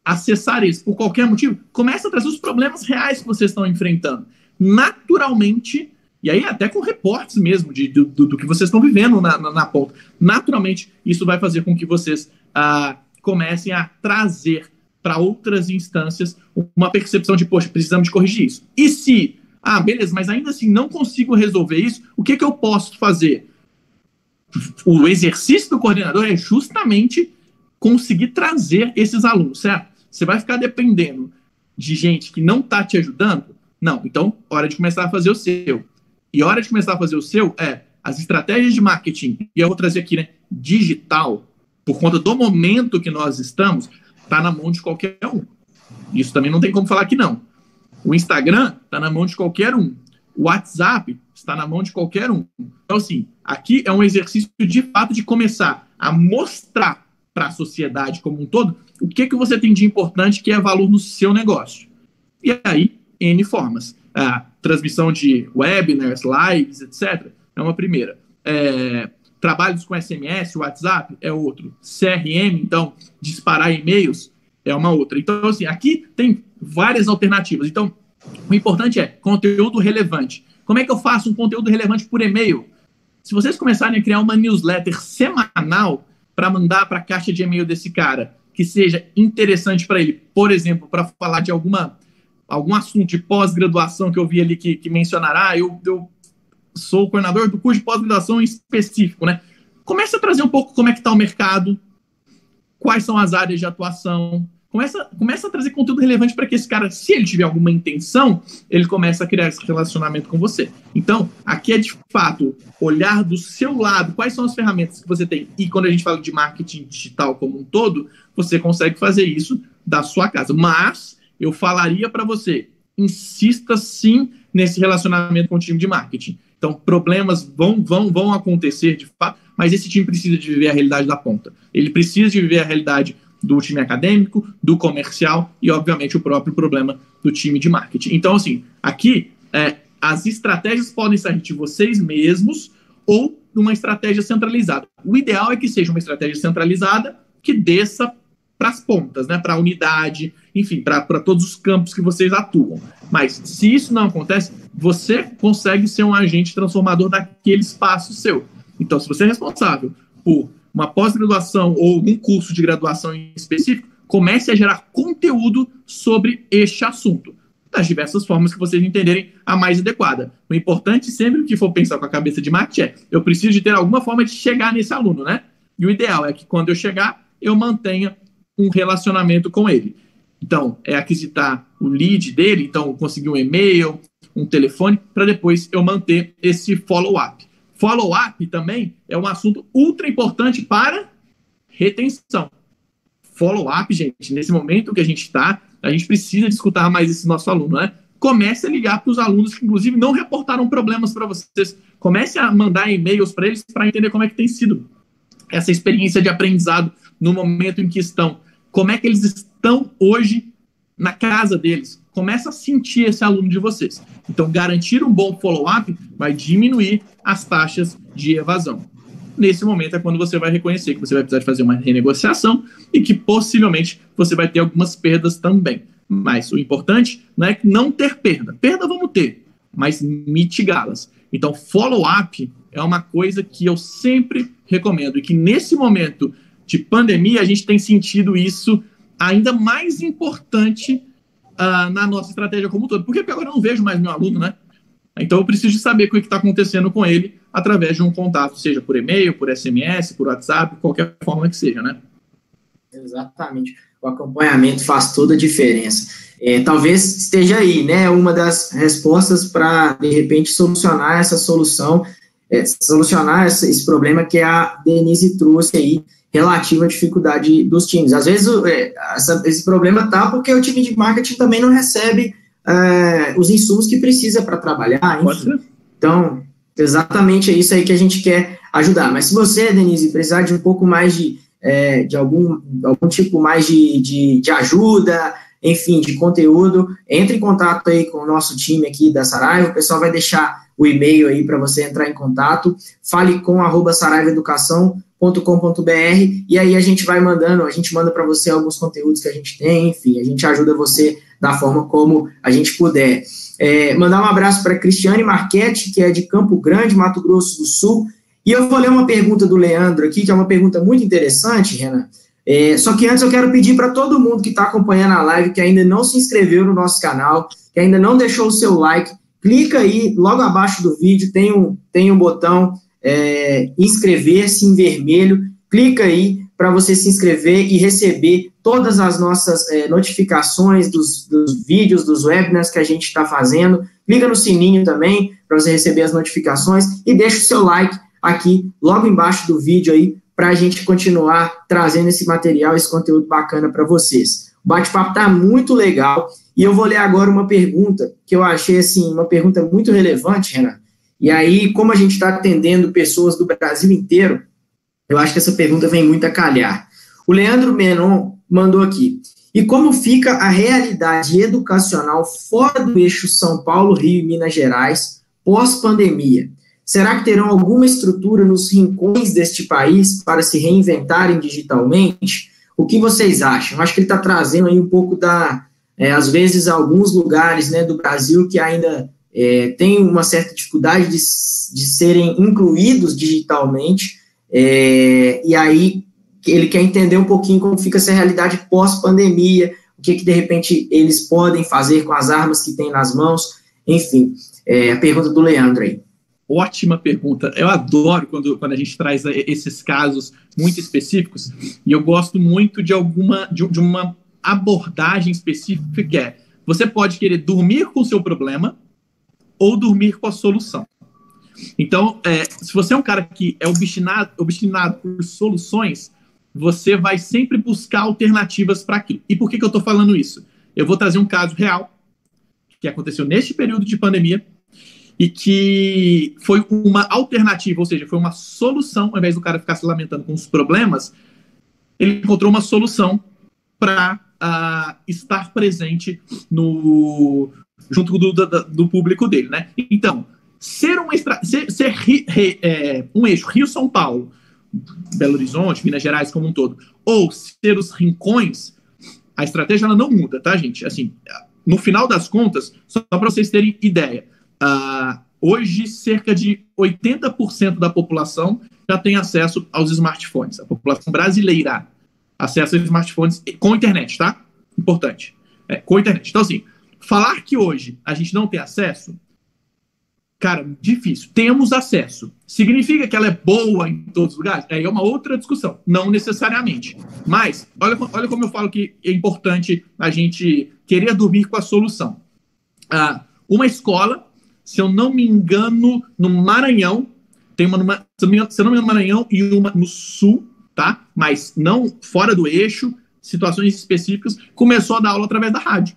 acessar isso por qualquer motivo, comece a trazer os problemas reais que vocês estão enfrentando. Naturalmente, e aí até com reportes mesmo de, do, do, do que vocês estão vivendo na, na, na, ponta, naturalmente isso vai fazer com que vocês ah, comecem a trazer para outras instâncias uma percepção de, poxa, precisamos de corrigir isso. E se, ah, beleza, mas ainda assim não consigo resolver isso, o que, que eu posso fazer? O exercício do coordenador é justamente conseguir trazer esses alunos, certo? Você vai ficar dependendo de gente que não está te ajudando? Não, então, hora de começar a fazer o seu. E hora de começar a fazer o seu é as estratégias de marketing, e eu vou trazer aqui, né, digital, por conta do momento que nós estamos, está na mão de qualquer um. Isso também não tem como falar que não. O Instagram está na mão de qualquer um. O WhatsApp está na mão de qualquer um. Então, assim, aqui é um exercício de fato de começar a mostrar para a sociedade como um todo o que, que você tem de importante que é valor no seu negócio. E aí, N formas. A transmissão de webinars, lives, etc. é uma primeira. É, Trabalhos com SMS, WhatsApp é outro. CRM, então, disparar e-mails é uma outra. Então, assim, aqui tem várias alternativas. Então, o importante é conteúdo relevante. Como é que eu faço um conteúdo relevante por e-mail? Se vocês começarem a criar uma newsletter semanal para mandar para a caixa de e-mail desse cara, que seja interessante para ele, por exemplo, para falar de alguma algum assunto de pós-graduação que eu vi ali que, que mencionará, eu, eu sou coordenador do curso de pós-graduação específico, né? Começa a trazer um pouco como é que está o mercado, quais são as áreas de atuação, começa, começa a trazer conteúdo relevante para que esse cara, se ele tiver alguma intenção, ele comece a criar esse relacionamento com você. Então, aqui é de fato olhar do seu lado quais são as ferramentas que você tem. E quando a gente fala de marketing digital como um todo, você consegue fazer isso da sua casa. Mas eu falaria para você, insista sim nesse relacionamento com o time de marketing. Então, problemas vão, vão, vão acontecer de fato, mas esse time precisa de viver a realidade da ponta. Ele precisa de viver a realidade do time acadêmico, do comercial e, obviamente, o próprio problema do time de marketing. Então, assim, aqui é, as estratégias podem sair de vocês mesmos ou de uma estratégia centralizada. O ideal é que seja uma estratégia centralizada que desça para as pontas, né, para a unidade, enfim, para todos os campos que vocês atuam. Mas se isso não acontece, você consegue ser um agente transformador daquele espaço seu. Então, se você é responsável por uma pós-graduação ou um curso de graduação em específico, comece a gerar conteúdo sobre este assunto, das diversas formas que vocês entenderem a mais adequada. O importante, sempre que for pensar com a cabeça de marketing, é eu preciso de ter alguma forma de chegar nesse aluno, né? E o ideal é que quando eu chegar, eu mantenha um relacionamento com ele. Então, é aquisitar o lead dele, então conseguir um e-mail, um telefone, para depois eu manter esse follow-up. Follow-up também é um assunto ultra importante para retenção. Follow-up, gente, nesse momento que a gente está, a gente precisa escutar mais esse nosso aluno, né? Comece a ligar para os alunos que, inclusive, não reportaram problemas para vocês. Comece a mandar e-mails para eles para entender como é que tem sido essa experiência de aprendizado no momento em que estão como é que eles estão hoje na casa deles. Começa a sentir esse aluno de vocês. Então, garantir um bom follow-up vai diminuir as taxas de evasão. Nesse momento é quando você vai reconhecer que você vai precisar de fazer uma renegociação e que possivelmente você vai ter algumas perdas também. Mas o importante não é não ter perda. Perda vamos ter, mas mitigá-las. Então, follow-up é uma coisa que eu sempre recomendo e que nesse momento de pandemia, a gente tem sentido isso ainda mais importante uh, na nossa estratégia como um todo. Por quê? Porque agora eu não vejo mais meu aluno, né? Então eu preciso saber o que está acontecendo com ele através de um contato, seja por e-mail, por SMS, por WhatsApp, qualquer forma que seja, né? Exatamente. O acompanhamento faz toda a diferença. é, talvez esteja aí, né, uma das respostas para, de repente, solucionar essa solução, é, solucionar esse, esse, problema que a Denise trouxe aí, relativo à dificuldade dos times. Às vezes, é, essa, esse problema tá porque o time de marketing também não recebe é, os insumos que precisa para trabalhar. Então, exatamente é isso aí que a gente quer ajudar. Mas se você, Denise, precisar de um pouco mais de, é, de algum, algum tipo mais de, de, de ajuda, enfim, de conteúdo, entre em contato aí com o nosso time aqui da Saraiva, o pessoal vai deixar o e-mail aí para você entrar em contato, fale com arroba saraivaeducação.com.br e aí a gente vai mandando, a gente manda para você alguns conteúdos que a gente tem, enfim, a gente ajuda você da forma como a gente puder. É, mandar um abraço para Cristiane Marchetti, que é de Campo Grande, Mato Grosso do Sul, e eu vou ler uma pergunta do Leandro aqui, que é uma pergunta muito interessante, Renan, é, só que antes eu quero pedir para todo mundo que está acompanhando a live, que ainda não se inscreveu no nosso canal, que ainda não deixou o seu like, clica aí, logo abaixo do vídeo tem um, tem um botão é, inscrever-se em vermelho, clica aí para você se inscrever e receber todas as nossas é, notificações dos, dos, vídeos, dos webinars que a gente está fazendo. Clica no sininho também para você receber as notificações e deixa o seu like aqui logo embaixo do vídeo aí para a gente continuar trazendo esse material, esse conteúdo bacana para vocês. O bate-papo está muito legal e eu vou ler agora uma pergunta que eu achei assim uma pergunta muito relevante, Renan. E aí, como a gente está atendendo pessoas do Brasil inteiro, eu acho que essa pergunta vem muito a calhar. O Leandro Menon mandou aqui. E como fica a realidade educacional fora do eixo São Paulo, Rio e Minas Gerais pós-pandemia? Será que terão alguma estrutura nos rincões deste país para se reinventarem digitalmente? O que vocês acham? Eu acho que ele está trazendo aí um pouco da, é, às vezes, alguns lugares né, do Brasil que ainda é, têm uma certa dificuldade de, de serem incluídos digitalmente, é, e aí ele quer entender um pouquinho como fica essa realidade pós-pandemia, o que, que de repente eles podem fazer com as armas que têm nas mãos, enfim, é, a pergunta do Leandro aí. Ótima pergunta. Eu adoro quando, quando a gente traz esses casos muito específicos e eu gosto muito de alguma de, de uma abordagem específica que é você pode querer dormir com o seu problema ou dormir com a solução. Então, é, se você é um cara que é obstinado, obstinado por soluções, você vai sempre buscar alternativas para aquilo. E por que, que eu estou falando isso? Eu vou trazer um caso real que aconteceu neste período de pandemia e que foi uma alternativa, ou seja, foi uma solução, ao invés do cara ficar se lamentando com os problemas, ele encontrou uma solução para uh, ah, estar presente no junto do, do, do, público dele, né? Então, ser, uma ser, ser é, um eixo Rio-São Paulo, Belo Horizonte, Minas Gerais como um todo, ou ser os rincões, a estratégia ela não muda, tá, gente? Assim, no final das contas, só para vocês terem ideia, Uh, hoje, cerca de 80% da população já tem acesso aos smartphones. A população brasileira acessa smartphones com internet, tá? Importante. É, com internet. Então, assim, falar que hoje a gente não tem acesso, cara, difícil. Temos acesso. Significa que ela é boa em todos os lugares? É uma outra discussão. Não necessariamente. Mas, olha, olha como eu falo que é importante a gente querer dormir com a solução. Ah, uma escola se eu não me engano, no Maranhão, tem uma, numa, se eu não me engano, no Maranhão e uma no Sul, tá? Mas não fora do eixo, situações específicas, começou a dar aula através da rádio.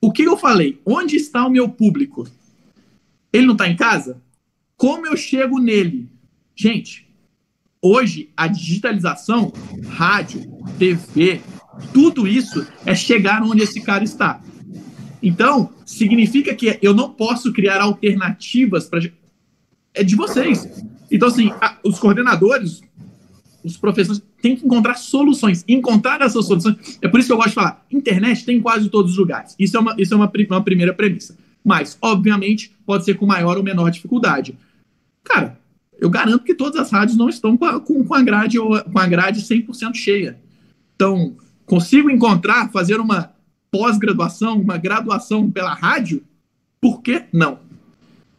O que eu falei? Onde está o meu público? Ele não está em casa? Como eu chego nele? Gente, hoje a digitalização, rádio, TV, tudo isso é chegar onde esse cara está. Então, significa que eu não posso criar alternativas para. É de vocês. Então, assim, a, os coordenadores, os professores têm que encontrar soluções. Encontrar essas soluções. É por isso que eu gosto de falar: internet tem em quase todos os lugares. Isso é uma, isso é uma, uma primeira premissa. Mas, obviamente, pode ser com maior ou menor dificuldade. Cara, eu garanto que todas as rádios não estão com a, com, a grade com a grade 100% cheia. Então, consigo encontrar, fazer uma pós-graduação, uma graduação pela rádio? Por que não?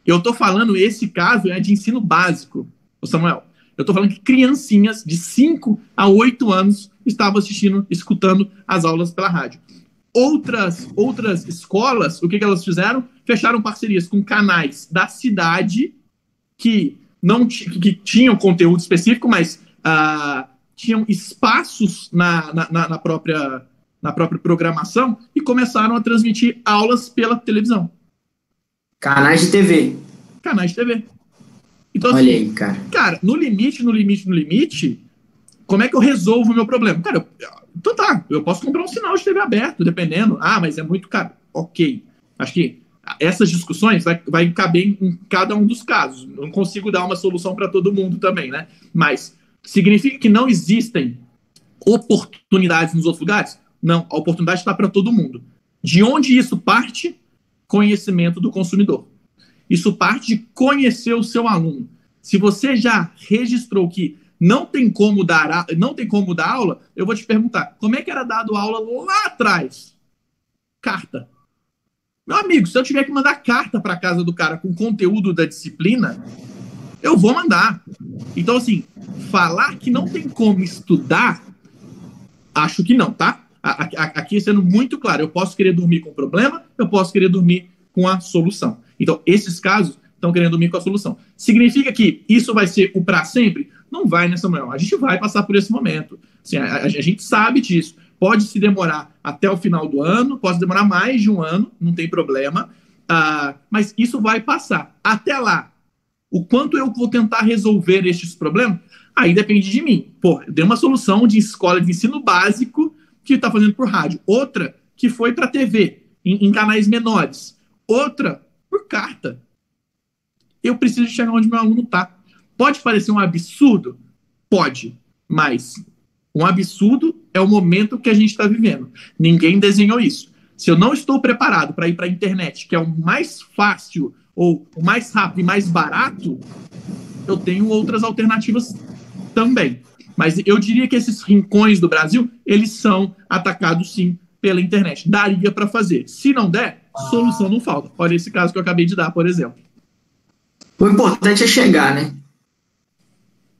Eu estou falando, esse caso é de ensino básico, Samuel. Eu estou falando que criancinhas de 5 a 8 anos estavam assistindo, escutando as aulas pela rádio. Outras, outras escolas, o que, que elas fizeram? Fecharam parcerias com canais da cidade que não que tinham conteúdo específico, mas uh, tinham espaços na, na, na, própria, na própria programação e começaram a transmitir aulas pela televisão. Canais de TV. Canais de TV. Então, Olha assim, aí, cara. Cara, no limite, no limite, no limite, como é que eu resolvo o meu problema? Cara, eu, então tá, eu posso comprar um sinal de TV aberto, dependendo. Ah, mas é muito caro. Ok. Acho que essas discussões vai, vai caber em, em cada um dos casos. Não consigo dar uma solução para todo mundo também, né? Mas significa que não existem oportunidades nos outros lugares? Não, a oportunidade está para todo mundo. De onde isso parte? Conhecimento do consumidor. Isso parte de conhecer o seu aluno. Se você já registrou que não tem como dar, não tem como dar aula, eu vou te perguntar, como é que era dado aula lá atrás? Carta. Meu amigo, se eu tiver que mandar carta para casa do cara com conteúdo da disciplina, eu vou mandar. Então, assim, falar que não tem como estudar, acho que não, tá? Aqui sendo muito claro, eu posso querer dormir com o problema, eu posso querer dormir com a solução. Então, esses casos estão querendo dormir com a solução. Significa que isso vai ser o para sempre? Não vai, né, Samuel? A gente vai passar por esse momento. Assim, a, a, gente sabe disso. Pode se demorar até o final do ano, pode demorar mais de um ano, não tem problema. Uh, mas isso vai passar. Até lá, o quanto eu vou tentar resolver estes problemas, aí depende de mim. Pô, eu dei uma solução de escola de ensino básico que está fazendo por rádio. Outra que foi para TV, em, em, canais menores. Outra carta. Eu preciso chegar onde meu aluno está. Pode parecer um absurdo? Pode. Mas um absurdo é o momento que a gente está vivendo. Ninguém desenhou isso. Se eu não estou preparado para ir para a internet, que é o mais fácil ou o mais rápido e mais barato, eu tenho outras alternativas também. Mas eu diria que esses rincões do Brasil, eles são atacados sim pela internet. Daria para fazer. Se não der, solução não falta. Olha esse caso que eu acabei de dar, por exemplo. O importante é chegar, né?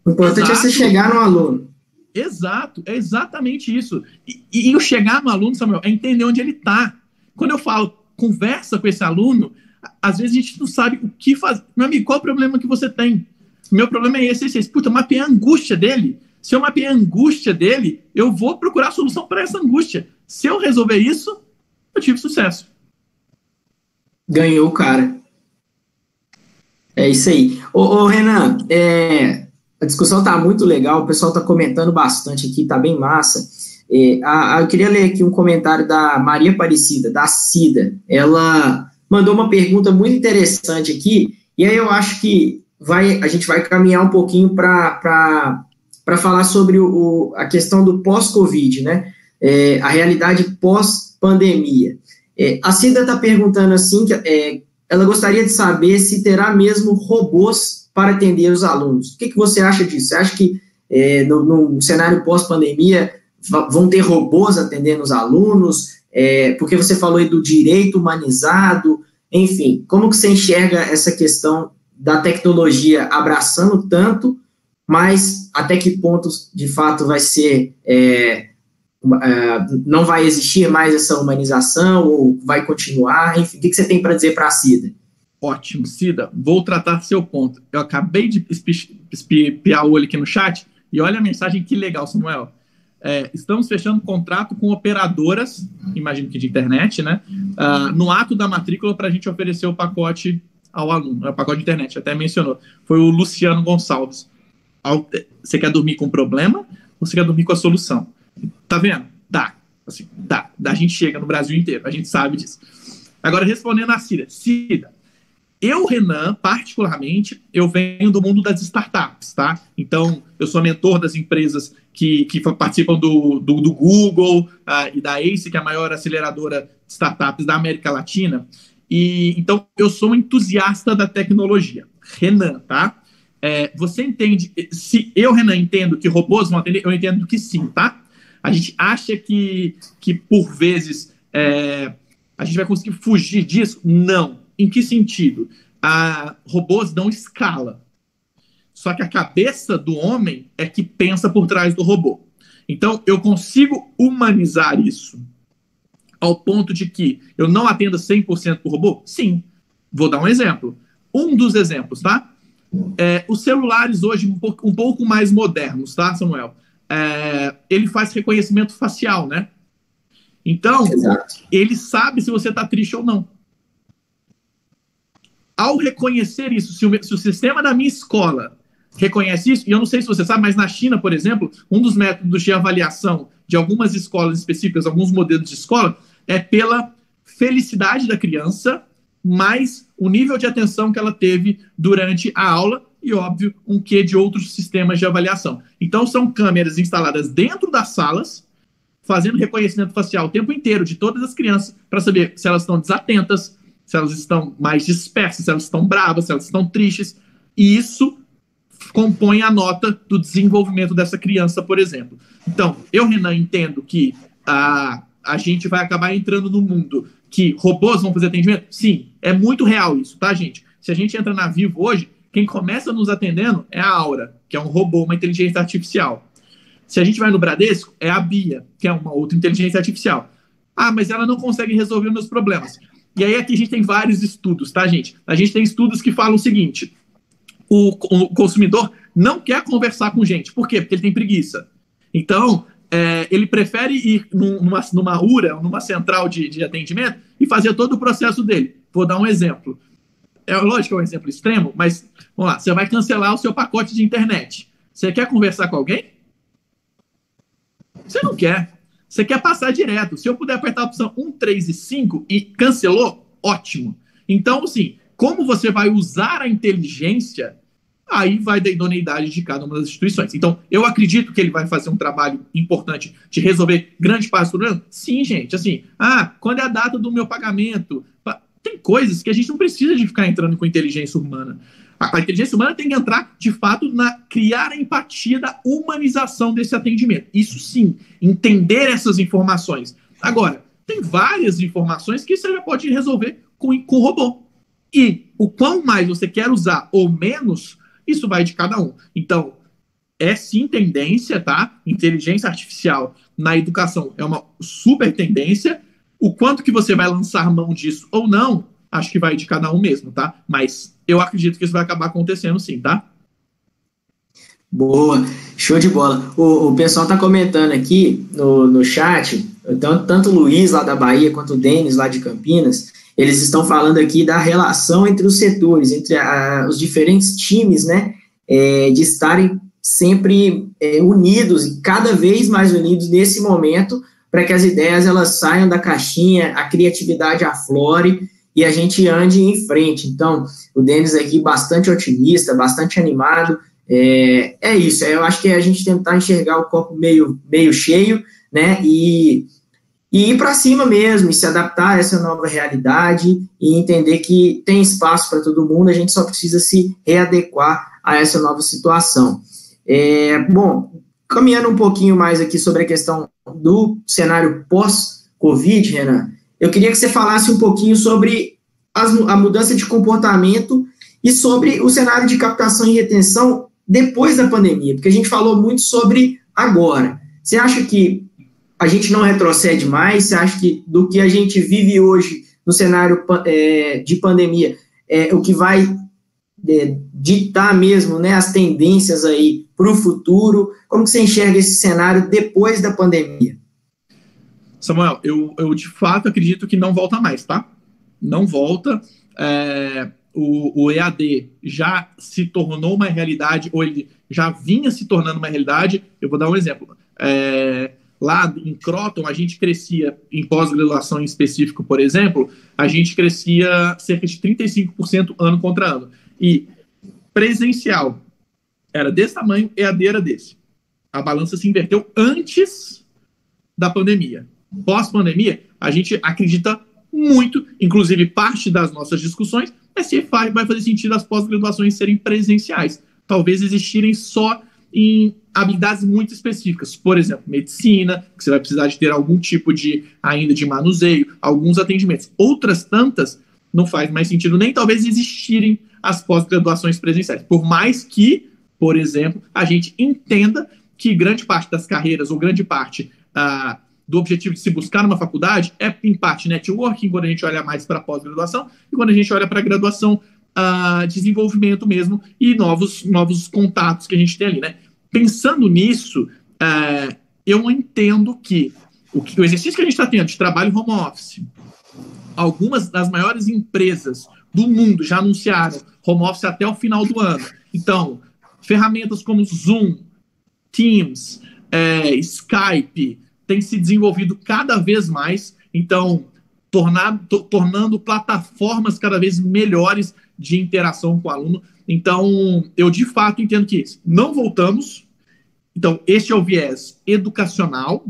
O importante Exato. é você chegar no aluno. Exato, é exatamente isso. E, e, o chegar no aluno, Samuel, é entender onde ele está. Quando eu falo, conversa com esse aluno, às vezes a gente não sabe o que fazer. Meu amigo, qual o problema que você tem? Meu problema é esse, esse, esse. Puta, mapear a angústia dele. Se eu mapear a angústia dele, eu vou procurar a solução para essa angústia. Se eu resolver isso, eu tive sucesso. Ganhou o cara. É isso aí. Ô, ô Renan, é, a discussão está muito legal, o pessoal está comentando bastante aqui, está bem massa. É, a, a, eu queria ler aqui um comentário da Maria Aparecida, da Cida. Ela mandou uma pergunta muito interessante aqui, e aí eu acho que vai, a gente vai caminhar um pouquinho para falar sobre o, a questão do pós-Covid, né? É, a realidade pós-pandemia. É, a Cida está perguntando assim, que, é, ela gostaria de saber se terá mesmo robôs para atender os alunos. O que, que você acha disso? Você acha que é, no, no, cenário pós-pandemia vão ter robôs atendendo os alunos? É, porque você falou aí do direito humanizado, enfim, como que você enxerga essa questão da tecnologia abraçando tanto, mas até que ponto de fato vai ser é, é não vai existir mais essa humanização ou vai continuar? Enfim, o que, você tem para dizer para a Cida? Ótimo, Cida, vou tratar seu ponto. Eu acabei de espiar o olho aqui no chat e olha a mensagem que legal, Samuel. É, estamos fechando contrato com operadoras, imagino que de internet, né? Uh, no ato da matrícula para a gente oferecer o pacote ao aluno, é o pacote de internet, até mencionou. Foi o Luciano Gonçalves. Você quer dormir com problema ou você quer dormir com a solução? Tá vendo? Dá. Assim, dá. A gente chega no Brasil inteiro, a gente sabe disso. Agora, respondendo a Cida. Cida, eu, Renan, particularmente, eu venho do mundo das startups, tá? Então, eu sou mentor das empresas que, que participam do, do, do Google uh, e da ACE, que é a maior aceleradora de startups da América Latina. E então, eu sou um entusiasta da tecnologia. Renan, tá? É, você entende? Se eu, Renan, entendo que robôs vão atender, eu entendo que sim, tá? A gente acha que, que por vezes, é, a gente vai conseguir fugir disso? Não em que sentido? A, robôs dão escala. Só que a cabeça do homem é que pensa por trás do robô. Então, eu consigo humanizar isso ao ponto de que eu não atenda 100% por robô? Sim. Vou dar um exemplo. Um dos exemplos, tá? É, os celulares hoje um pouco, um pouco mais modernos, tá, Samuel? É, ele faz reconhecimento facial, né? Então, Exato. ele sabe se você está triste ou não. Ao reconhecer isso, se o, se o sistema da minha escola reconhece isso, e eu não sei se você sabe, mas na China, por exemplo, um dos métodos de avaliação de algumas escolas específicas, alguns modelos de escola, é pela felicidade da criança, mais o nível de atenção que ela teve durante a aula e, óbvio, um quê de outros sistemas de avaliação. Então, são câmeras instaladas dentro das salas, fazendo reconhecimento facial o tempo inteiro de todas as crianças, para saber se elas estão desatentas, se elas estão mais dispersas, se elas estão bravas, se elas estão tristes. E isso compõe a nota do desenvolvimento dessa criança, por exemplo. Então, eu, Renan, entendo que a, a gente vai acabar entrando no mundo que robôs vão fazer atendimento? Sim, é muito real isso, tá, gente? Se a gente entra na Vivo hoje, quem começa nos atendendo é a Aura, que é um robô, uma inteligência artificial. Se a gente vai no Bradesco, é a Bia, que é uma outra inteligência artificial. Ah, mas ela não consegue resolver meus problemas. E aí aqui a gente tem vários estudos, tá, gente? A gente tem estudos que falam o seguinte: o, o consumidor não quer conversar com gente. Por quê? Porque ele tem preguiça. Então, é, ele prefere ir numa, numa URA, numa central de, de atendimento e fazer todo o processo dele. Vou dar um exemplo. É lógico que é um exemplo extremo, mas vamos lá, você vai cancelar o seu pacote de internet. Você quer conversar com alguém? Você não quer. Você quer passar direto. Se eu puder apertar a opção 1, 3 e 5 e cancelou, ótimo. Então, assim, como você vai usar a inteligência aí vai da idoneidade de cada uma das instituições. Então, eu acredito que ele vai fazer um trabalho importante de resolver grande parte do problema. Sim, gente, assim, ah, quando é a data do meu pagamento? Tem coisas que a gente não precisa de ficar entrando com inteligência humana. A, inteligência humana tem que entrar, de fato, na criar a empatia da humanização desse atendimento. Isso sim, entender essas informações. Agora, tem várias informações que você já pode resolver com, com o robô. E o quão mais você quer usar ou menos, isso vai de cada um. Então, é sim tendência, tá? Inteligência artificial na educação é uma super tendência. O quanto que você vai lançar mão disso ou não, acho que vai de cada um mesmo, tá? Mas eu acredito que isso vai acabar acontecendo sim, tá? Boa, show de bola. O, o pessoal tá comentando aqui no, no chat, então, tanto o Luiz lá da Bahia quanto o Denis lá de Campinas, eles estão falando aqui da relação entre os setores, entre a, os diferentes times, né, é, de estarem sempre é, unidos e cada vez mais unidos nesse momento para que as ideias elas saiam da caixinha, a criatividade aflore e a gente ande em frente. Então, o Denis aqui bastante otimista, bastante animado. É, é isso, é, eu acho que é a gente tentar enxergar o copo meio, meio cheio, né, e e ir para cima mesmo, e se adaptar a essa nova realidade e entender que tem espaço para todo mundo, a gente só precisa se readequar a essa nova situação. É, bom, caminhando um pouquinho mais aqui sobre a questão do cenário pós-Covid, Renan, eu queria que você falasse um pouquinho sobre as, a mudança de comportamento e sobre o cenário de captação e retenção depois da pandemia, porque a gente falou muito sobre agora. Você acha que a gente não retrocede mais? Você acha que do que a gente vive hoje no cenário é, de pandemia, é, o que vai é, ditar mesmo né, as tendências aí para o futuro? Como que você enxerga esse cenário depois da pandemia? Samuel, eu, eu de fato acredito que não volta mais, tá? Não volta. É, o, o EAD já se tornou uma realidade, ou ele já vinha se tornando uma realidade. Eu vou dar um exemplo. É, Lá em Croton, a gente crescia, em pós-graduação em específico, por exemplo, a gente crescia cerca de 35% ano contra ano. E presencial era desse tamanho, EAD era desse. A balança se inverteu antes da pandemia. Pós-pandemia, a gente acredita muito, inclusive parte das nossas discussões, é se vai fazer sentido as pós-graduações serem presenciais. Talvez existirem só em habilidades muito específicas, por exemplo, medicina, que você vai precisar de ter algum tipo de ainda de manuseio, alguns atendimentos. Outras tantas não faz mais sentido nem talvez existirem as pós-graduações presenciais, por mais que, por exemplo, a gente entenda que grande parte das carreiras, ou grande parte uh, do objetivo de se buscar uma faculdade, é em parte networking, quando a gente olha mais para pós-graduação, e quando a gente olha para graduação, uh, desenvolvimento mesmo, e novos, novos contatos que a gente tem ali, né? Pensando nisso, uh, eu entendo que o, que o exercício que a gente está tendo de trabalho home office, algumas das maiores empresas do mundo já anunciaram home office até o final do ano. Então, ferramentas como Zoom, Teams, é, Skype, têm se desenvolvido cada vez mais. Então, tornando plataformas cada vez melhores de interação com o aluno. Então, eu de fato entendo que não voltamos. Então, este é o viés educacional.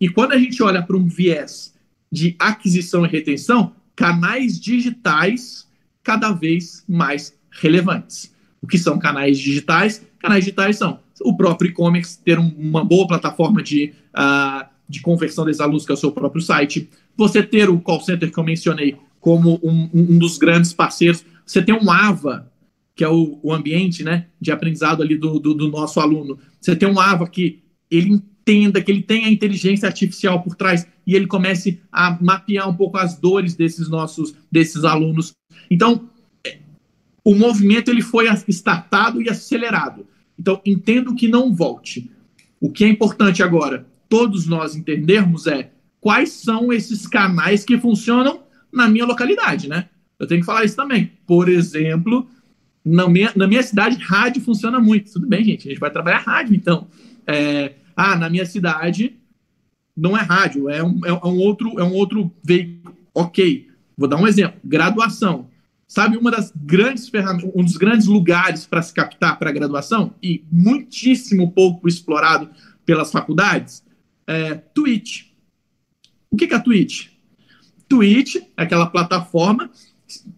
E quando a gente olha para um viés de aquisição e retenção, canais digitais cada vez mais relevantes. O que são canais digitais? Canais digitais são o próprio e-commerce, ter um, uma boa plataforma de, uh, de conversão desses alunos, que é o seu próprio site. Você ter o call center que eu mencionei como um, um dos grandes parceiros. Você tem um AVA, que é o, o ambiente né, de aprendizado ali do, do, do, nosso aluno. Você tem um AVA que ele entenda, que ele tenha a inteligência artificial por trás e ele comece a mapear um pouco as dores desses nossos, desses alunos. Então, o movimento ele foi estartado e acelerado. Então, entendo que não volte. O que é importante agora, todos nós entendermos é quais são esses canais que funcionam na minha localidade, né? Eu tenho que falar isso também. Por exemplo, na minha, na minha cidade, rádio funciona muito. Tudo bem, gente, a gente vai trabalhar rádio, então. É, ah, na minha cidade não é rádio, é um, é um, outro, é um outro veículo. Ok, vou dar um exemplo. Graduação. Sabe uma das grandes ferramentas, um dos grandes lugares para se captar para a graduação e muitíssimo pouco explorado pelas faculdades? É Twitch. O que, é a Twitch? Twitch é aquela plataforma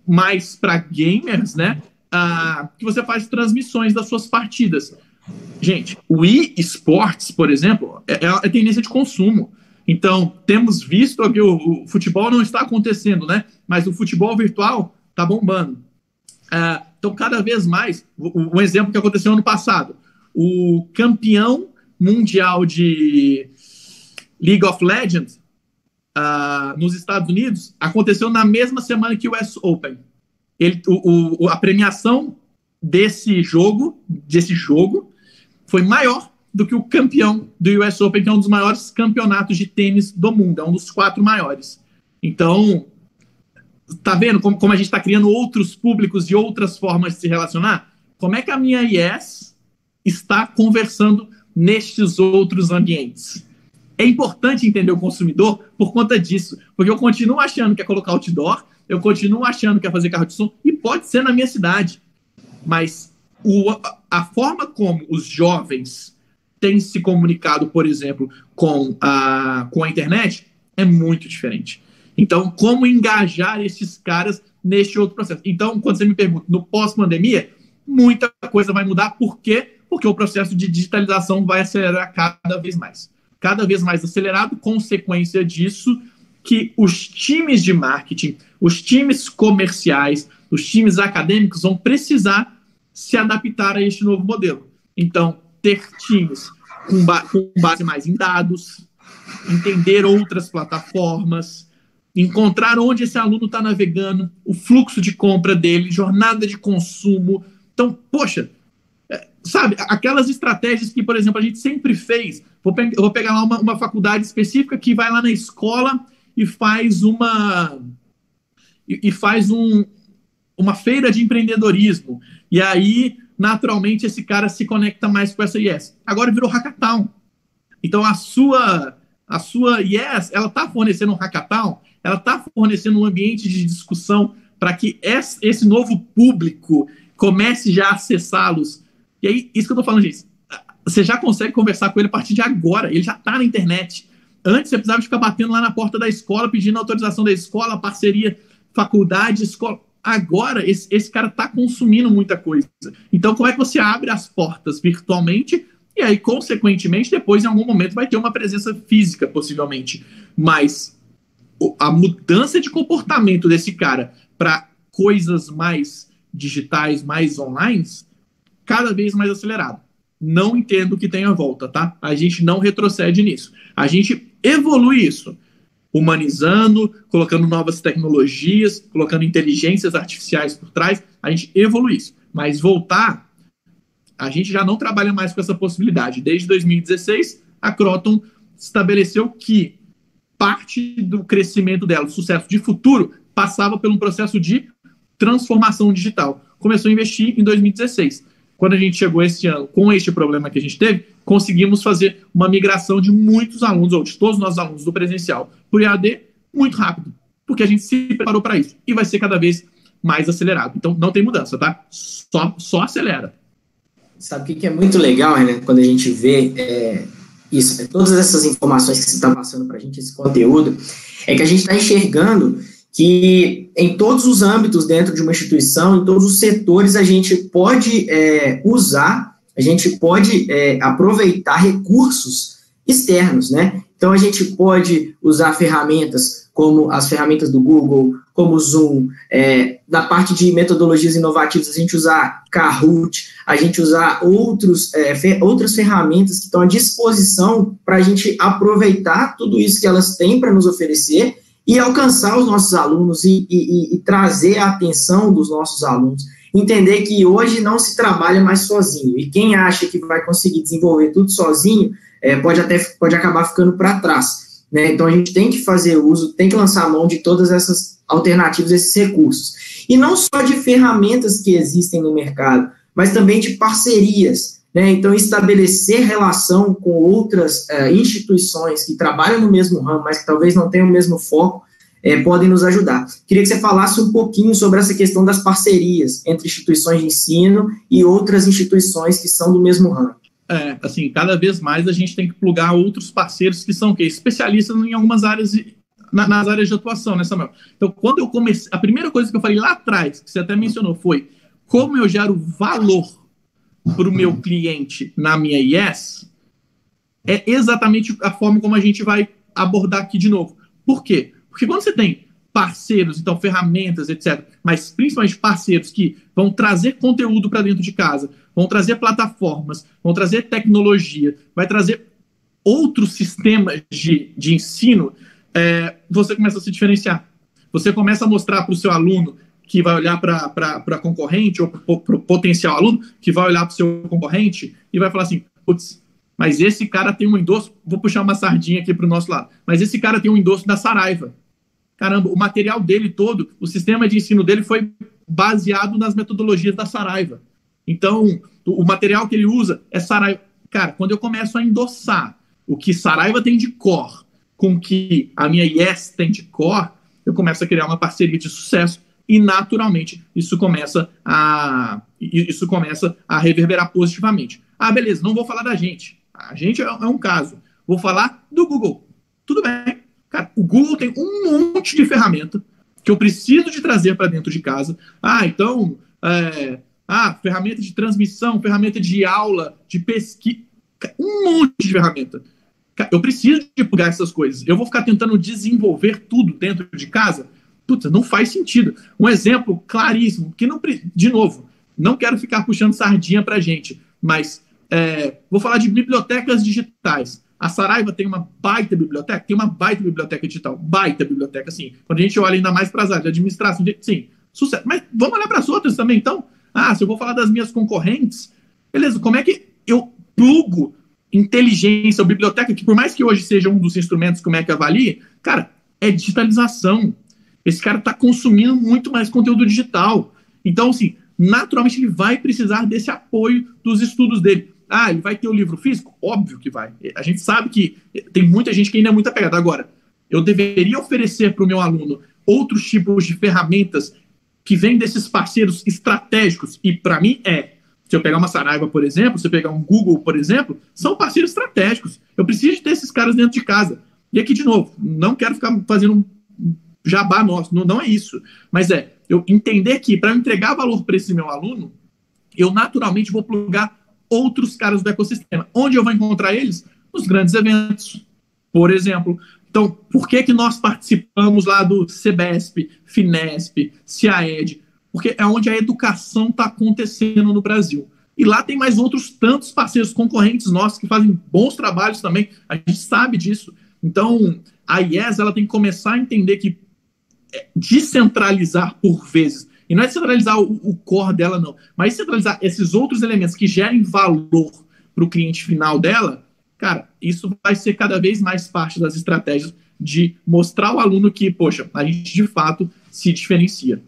mais para gamers, né? Ah, que você faz transmissões das suas partidas. Gente, o e-sports, por exemplo, é, é, é tendência de consumo. Então, temos visto que o, o, futebol não está acontecendo, né? Mas o futebol virtual está bombando. É, então, cada vez mais, um exemplo que aconteceu ano passado: o campeão mundial de League of Legends uh, nos Estados Unidos aconteceu na mesma semana que o US Open. Ele, o, o, a premiação desse jogo, desse jogo, foi maior do que o campeão do US Open, que é um dos maiores campeonatos de tênis do mundo, é um dos quatro maiores. Então, tá vendo como, como a gente está criando outros públicos e outras formas de se relacionar? Como é que a minha IES está conversando nestes outros ambientes? É importante entender o consumidor por conta disso, porque eu continuo achando que é colocar outdoor, eu continuo achando que é fazer carro de som, e pode ser na minha cidade, mas o, a forma como os jovens têm se comunicado, por exemplo, com a, com a internet é muito diferente. Então, como engajar esses caras neste outro processo? Então, quando você me pergunta, no pós-pandemia, muita coisa vai mudar. Por quê? Porque o processo de digitalização vai acelerar cada vez mais. Cada vez mais acelerado, consequência disso, que os times de marketing, os times comerciais, os times acadêmicos vão precisar se adaptar a este novo modelo. Então, ter times com, ba com base mais em dados, entender outras plataformas, encontrar onde esse aluno está navegando, o fluxo de compra dele, jornada de consumo. Então, poxa, é, sabe, aquelas estratégias que, por exemplo, a gente sempre fez. Vou, pe vou pegar lá uma, uma faculdade específica que vai lá na escola e faz uma. e, e faz um, uma feira de empreendedorismo. E aí, naturalmente, esse cara se conecta mais com essa IES. Agora virou hackathon. Então, a sua a sua IES, ela está fornecendo um hackathon, ela está fornecendo um ambiente de discussão para que esse novo público comece já a acessá-los. E aí, isso que eu estou falando, gente, você já consegue conversar com ele a partir de agora, ele já está na internet. Antes você precisava ficar batendo lá na porta da escola, pedindo autorização da escola, parceria, faculdade, escola. Agora, esse, esse cara está consumindo muita coisa. Então, como é que você abre as portas virtualmente e aí, consequentemente, depois, em algum momento, vai ter uma presença física, possivelmente. Mas a mudança de comportamento desse cara para coisas mais digitais, mais online, cada vez mais acelerado. não entendo que tenha volta, tá? A gente não retrocede nisso. A gente evolui isso, humanizando, colocando novas tecnologias, colocando inteligências artificiais por trás, a gente evolui isso. Mas voltar, a gente já não trabalha mais com essa possibilidade. Desde 2016, a Croton estabeleceu que parte do crescimento dela, do sucesso de futuro, passava por um processo de transformação digital. Começou a investir em 2016 quando a gente chegou este ano com este problema que a gente teve, conseguimos fazer uma migração de muitos alunos, ou de todos os nossos alunos do presencial para o EAD muito rápido, porque a gente se preparou para isso e vai ser cada vez mais acelerado. Então não tem mudança, tá? Só, só acelera. Sabe o que é muito legal, né? Quando a gente vê é, isso, todas essas informações que você está passando para a gente, esse conteúdo, é que a gente está enxergando que em todos os âmbitos dentro de uma instituição, em todos os setores, a gente pode é, usar, a gente pode é, aproveitar recursos externos, né? Então, a gente pode usar ferramentas como as ferramentas do Google, como o Zoom, é, da parte de metodologias inovativas, a gente usar Kahoot, a gente usar outros, é, fer outras ferramentas que estão à disposição para a gente aproveitar tudo isso que elas têm para nos oferecer e alcançar os nossos alunos e, e, e, trazer a atenção dos nossos alunos. Entender que hoje não se trabalha mais sozinho. E quem acha que vai conseguir desenvolver tudo sozinho é, pode até pode acabar ficando para trás. Né? Então a gente tem que fazer uso, tem que lançar mão de todas essas alternativas, esses recursos. E não só de ferramentas que existem no mercado, mas também de parcerias. Né? Então, estabelecer relação com outras é, instituições que trabalham no mesmo ramo, mas que talvez não tenham o mesmo foco, é, podem nos ajudar. Queria que você falasse um pouquinho sobre essa questão das parcerias entre instituições de ensino e outras instituições que são do mesmo ramo. É, assim, cada vez mais a gente tem que plugar outros parceiros que são que especialistas em algumas áreas na, nas áreas de atuação, né, Samuel? Então, quando eu comecei, a primeira coisa que eu falei lá atrás, que você até mencionou, foi como eu gero valor para o meu cliente na minha IES é exatamente a forma como a gente vai abordar aqui de novo. Por quê? Porque quando você tem parceiros, então ferramentas, etc., mas principalmente parceiros que vão trazer conteúdo para dentro de casa, vão trazer plataformas, vão trazer tecnologia, vai trazer outros sistemas de, de ensino, é, você começa a se diferenciar. Você começa a mostrar para o seu aluno que vai olhar para a concorrente, ou para o potencial aluno, que vai olhar para o seu concorrente e vai falar assim: putz, mas esse cara tem um endosso. Vou puxar uma sardinha aqui para o nosso lado. Mas esse cara tem um endosso da Saraiva. Caramba, o material dele todo, o sistema de ensino dele foi baseado nas metodologias da Saraiva. Então, o material que ele usa é Saraiva. Cara, quando eu começo a endossar o que Saraiva tem de core com o que a minha Yes tem de core, eu começo a criar uma parceria de sucesso e naturalmente isso começa a isso começa a reverberar positivamente. Ah, beleza, não vou falar da gente. A gente é, é um caso. Vou falar do Google. Tudo bem. Cara, o Google tem um monte de ferramenta que eu preciso de trazer para dentro de casa. Ah, então, é, ah, ferramenta de transmissão, ferramenta de aula, de pesquisa, um monte de ferramenta. Eu preciso de plugar essas coisas. Eu vou ficar tentando desenvolver tudo dentro de casa Puta, não faz sentido. Um exemplo claríssimo, que não. De novo, não quero ficar puxando sardinha para gente, mas é, vou falar de bibliotecas digitais. A Saraiva tem uma baita biblioteca, tem uma baita biblioteca digital, baita biblioteca, sim. Quando a gente olha ainda mais para as áreas de administração, sim, sucesso. Mas vamos olhar para as outras também, então. Ah, se eu vou falar das minhas concorrentes, beleza, como é que eu plugo inteligência ou biblioteca, que por mais que hoje seja um dos instrumentos como é que avalie, cara, é digitalização. Esse cara está consumindo muito mais conteúdo digital. Então, assim, naturalmente ele vai precisar desse apoio dos estudos dele. Ah, ele vai ter o livro físico? Óbvio que vai. A gente sabe que tem muita gente que ainda é muito apegada. Agora, eu deveria oferecer para o meu aluno outros tipos de ferramentas que vêm desses parceiros estratégicos. E para mim é. Se eu pegar uma Saraiva, por exemplo, se eu pegar um Google, por exemplo, são parceiros estratégicos. Eu preciso ter esses caras dentro de casa. E aqui, de novo, não quero ficar fazendo jabá nosso, não, não é isso. Mas é eu entender que para entregar valor para esse meu aluno, eu naturalmente vou plugar outros caras do ecossistema. Onde eu vou encontrar eles? Nos grandes eventos, por exemplo. Então, por que, que nós participamos lá do CBESP, FINESP, CIAED? Porque é onde a educação está acontecendo no Brasil. E lá tem mais outros tantos parceiros concorrentes nossos que fazem bons trabalhos também. A gente sabe disso. Então, a IES ela tem que começar a entender que é, descentralizar por vezes, e não é descentralizar o, o core dela, não, mas descentralizar esses outros elementos que gerem valor para o cliente final dela, cara, isso vai ser cada vez mais parte das estratégias de mostrar ao aluno que, poxa, a gente de fato se diferencia.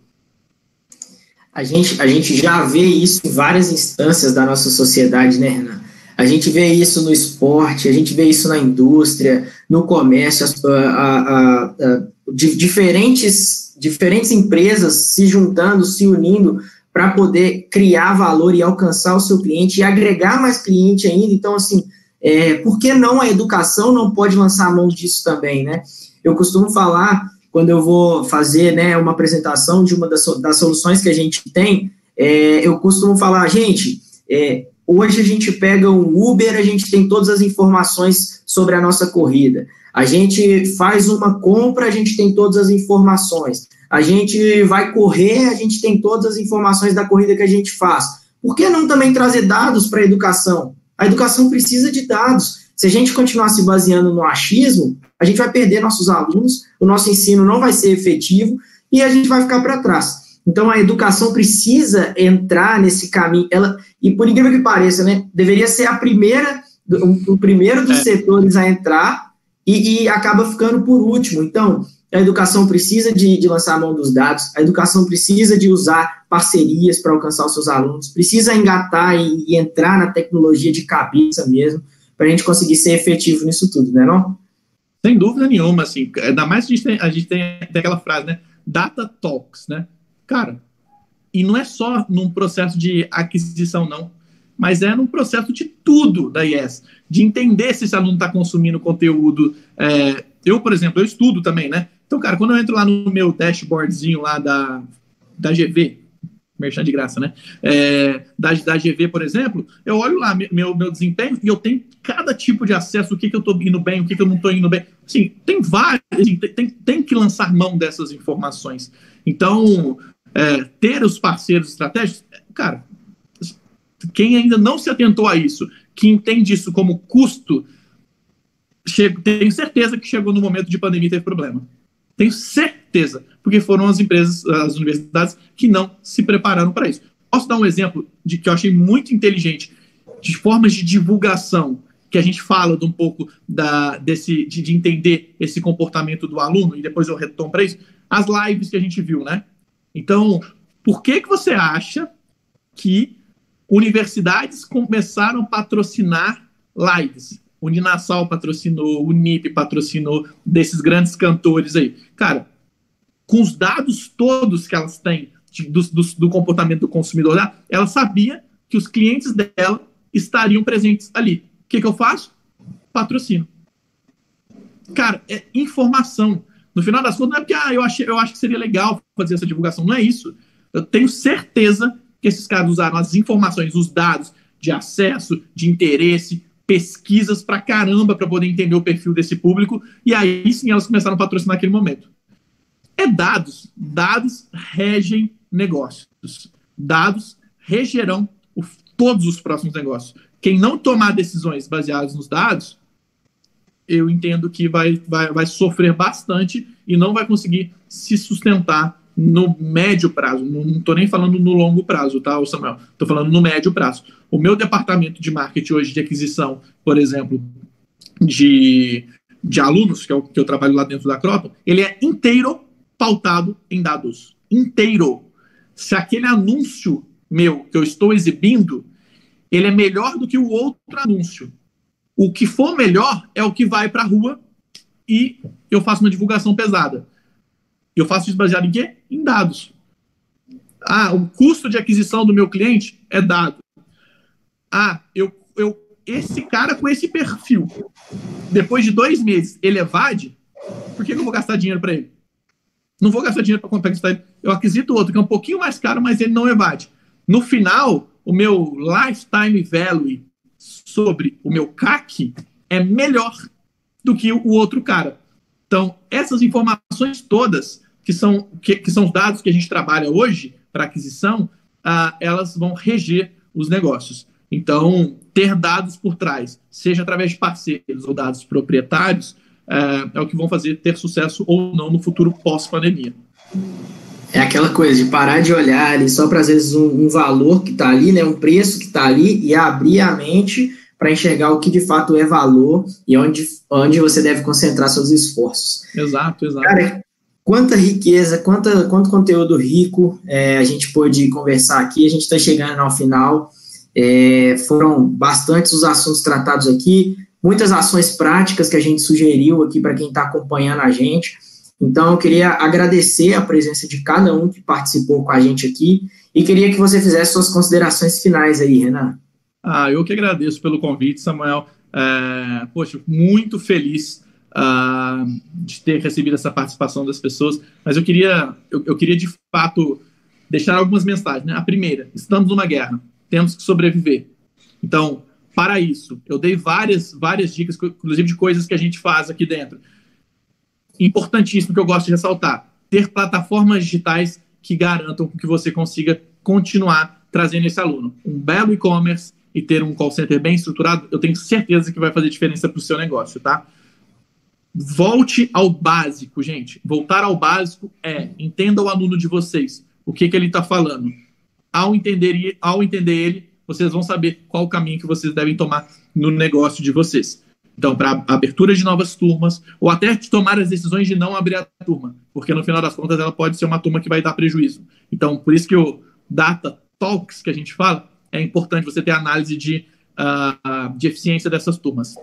A gente, a gente já vê isso em várias instâncias da nossa sociedade, né, Renan? A gente vê isso no esporte, a gente vê isso na indústria, no comércio, a, a, a, diferentes, diferentes empresas se juntando, se unindo para poder criar valor e alcançar o seu cliente e agregar mais cliente ainda. Então, assim, é, por que não a educação não pode lançar a mão disso também, né? Eu costumo falar, quando eu vou fazer né, uma apresentação de uma das, das soluções que a gente tem, é, eu costumo falar, gente, é, hoje a gente pega um Uber, a gente tem todas as informações sobre a nossa corrida. A gente faz uma compra, a gente tem todas as informações. A gente vai correr, a gente tem todas as informações da corrida que a gente faz. Por que não também trazer dados para a educação? A educação precisa de dados. Se a gente continuar se baseando no achismo, a gente vai perder nossos alunos, o nosso ensino não vai ser efetivo e a gente vai ficar para trás. Então a educação precisa entrar nesse caminho. Ela e por incrível que pareça, né, deveria ser a primeira, o primeiro dos é. setores a entrar e, e, acaba ficando por último. Então a educação precisa de, de lançar a mão dos dados, a educação precisa de usar parcerias para alcançar os seus alunos, precisa engatar e, e entrar na tecnologia de cabeça mesmo, para a gente conseguir ser efetivo nisso tudo, né não? Sem dúvida nenhuma, assim, ainda mais a gente tem, a gente tem, tem aquela frase, né, data talks, né, cara, e não é só num processo de aquisição, não, mas é num processo de tudo da IES, de entender se esse aluno está consumindo conteúdo. É, eu, por exemplo, eu estudo também, né? Então, cara, quando eu entro lá no meu dashboardzinho lá da, da GV, merchan de graça, né? É, da, da GV, por exemplo, eu olho lá meu, meu desempenho e eu tenho cada tipo de acesso, o que, que eu estou indo bem, o que, que eu não estou indo bem. Assim, tem vários, assim, tem, tem que lançar mão dessas informações. Então, é, ter os parceiros estratégicos, cara, quem ainda não se atentou a isso, que entende isso como custo, chego, tenho certeza que chegou no momento de pandemia e teve problema. Tenho certeza, porque foram as empresas, as universidades que não se prepararam para isso. Posso dar um exemplo de que eu achei muito inteligente, de formas de divulgação, que a gente fala de um pouco da, desse, de, de entender esse comportamento do aluno, e depois eu retomo para isso, as lives que a gente viu, né? Então, por que, que você acha que universidades começaram a patrocinar lives? O Ninassal patrocinou, o NIP patrocinou, desses grandes cantores aí. Cara, com os dados todos que elas têm de, do, do, do, comportamento do consumidor, ela sabia que os clientes dela estariam presentes ali. O que, que eu faço? Patrocino. Cara, é informação. No final das contas, não é porque ah, eu, achei, eu acho que seria legal fazer essa divulgação. Não é isso. Eu tenho certeza que esses caras usaram as informações, os dados de acesso, de interesse, pesquisas pra caramba para poder entender o perfil desse público, e aí sim elas começaram a patrocinar naquele momento. É dados. Dados regem negócios. Dados regerão o, todos os próximos negócios. Quem não tomar decisões baseadas nos dados, eu entendo que vai, vai, vai sofrer bastante e não vai conseguir se sustentar no médio prazo, não estou nem falando no longo prazo, tá, Samuel? Estou falando no médio prazo. O meu departamento de marketing hoje, de aquisição, por exemplo, de, de alunos, que, é o, que eu trabalho lá dentro da Croton, ele é inteiro pautado em dados. Inteiro. Se aquele anúncio meu que eu estou exibindo, ele é melhor do que o outro anúncio. O que for melhor é o que vai para a rua e eu faço uma divulgação pesada. Eu faço isso baseado em quê? Em dados. Ah, o custo de aquisição do meu cliente é dado. Ah, eu, eu, esse cara com esse perfil, depois de dois meses, ele evade, por que eu vou gastar dinheiro para ele? Não vou gastar dinheiro para conquistar ele. Eu aquisito outro, que é um pouquinho mais caro, mas ele não evade. No final, o meu lifetime value sobre o meu CAC é melhor do que o outro cara. Então, essas informações todas que são, que, que são os dados que a gente trabalha hoje para aquisição, ah, elas vão reger os negócios. Então, ter dados por trás, seja através de parceiros ou dados proprietários, é, é o que vão fazer ter sucesso ou não no futuro pós-pandemia. É aquela coisa de parar de olhar ali só para, às vezes, um, um valor que está ali, né, um preço que está ali, e abrir a mente para enxergar o que de fato é valor e onde, onde você deve concentrar seus esforços. Exato, exato. Cara, quanta riqueza, quanta, quanto conteúdo rico é, a gente pôde conversar aqui, a gente está chegando ao final. É, foram bastantes os assuntos tratados aqui, muitas ações práticas que a gente sugeriu aqui para quem está acompanhando a gente. Então, eu queria agradecer a presença de cada um que participou com a gente aqui e queria que você fizesse suas considerações finais aí, Renan. Ah, eu que agradeço pelo convite, Samuel. É, poxa, muito feliz uh, de ter recebido essa participação das pessoas, mas eu queria, eu, eu queria de fato deixar algumas mensagens. Né? A primeira, estamos numa guerra, temos que sobreviver. Então, para isso, eu dei várias, várias dicas, inclusive de coisas que a gente faz aqui dentro. Importantíssimo que eu gosto de ressaltar: ter plataformas digitais que garantam que você consiga continuar trazendo esse aluno. Um belo e-commerce, e ter um call center bem estruturado, eu tenho certeza que vai fazer diferença para o seu negócio, tá? Volte ao básico, gente. Voltar ao básico é entenda o aluno de vocês, o que, que ele está falando. Ao entender, ao entender ele, vocês vão saber qual o caminho que vocês devem tomar no negócio de vocês. Então, para abertura de novas turmas, ou até tomar as decisões de não abrir a turma, porque no final das contas ela pode ser uma turma que vai dar prejuízo. Então, por isso que o Data Talks que a gente fala é importante você ter análise de, uh, de eficiência dessas turmas.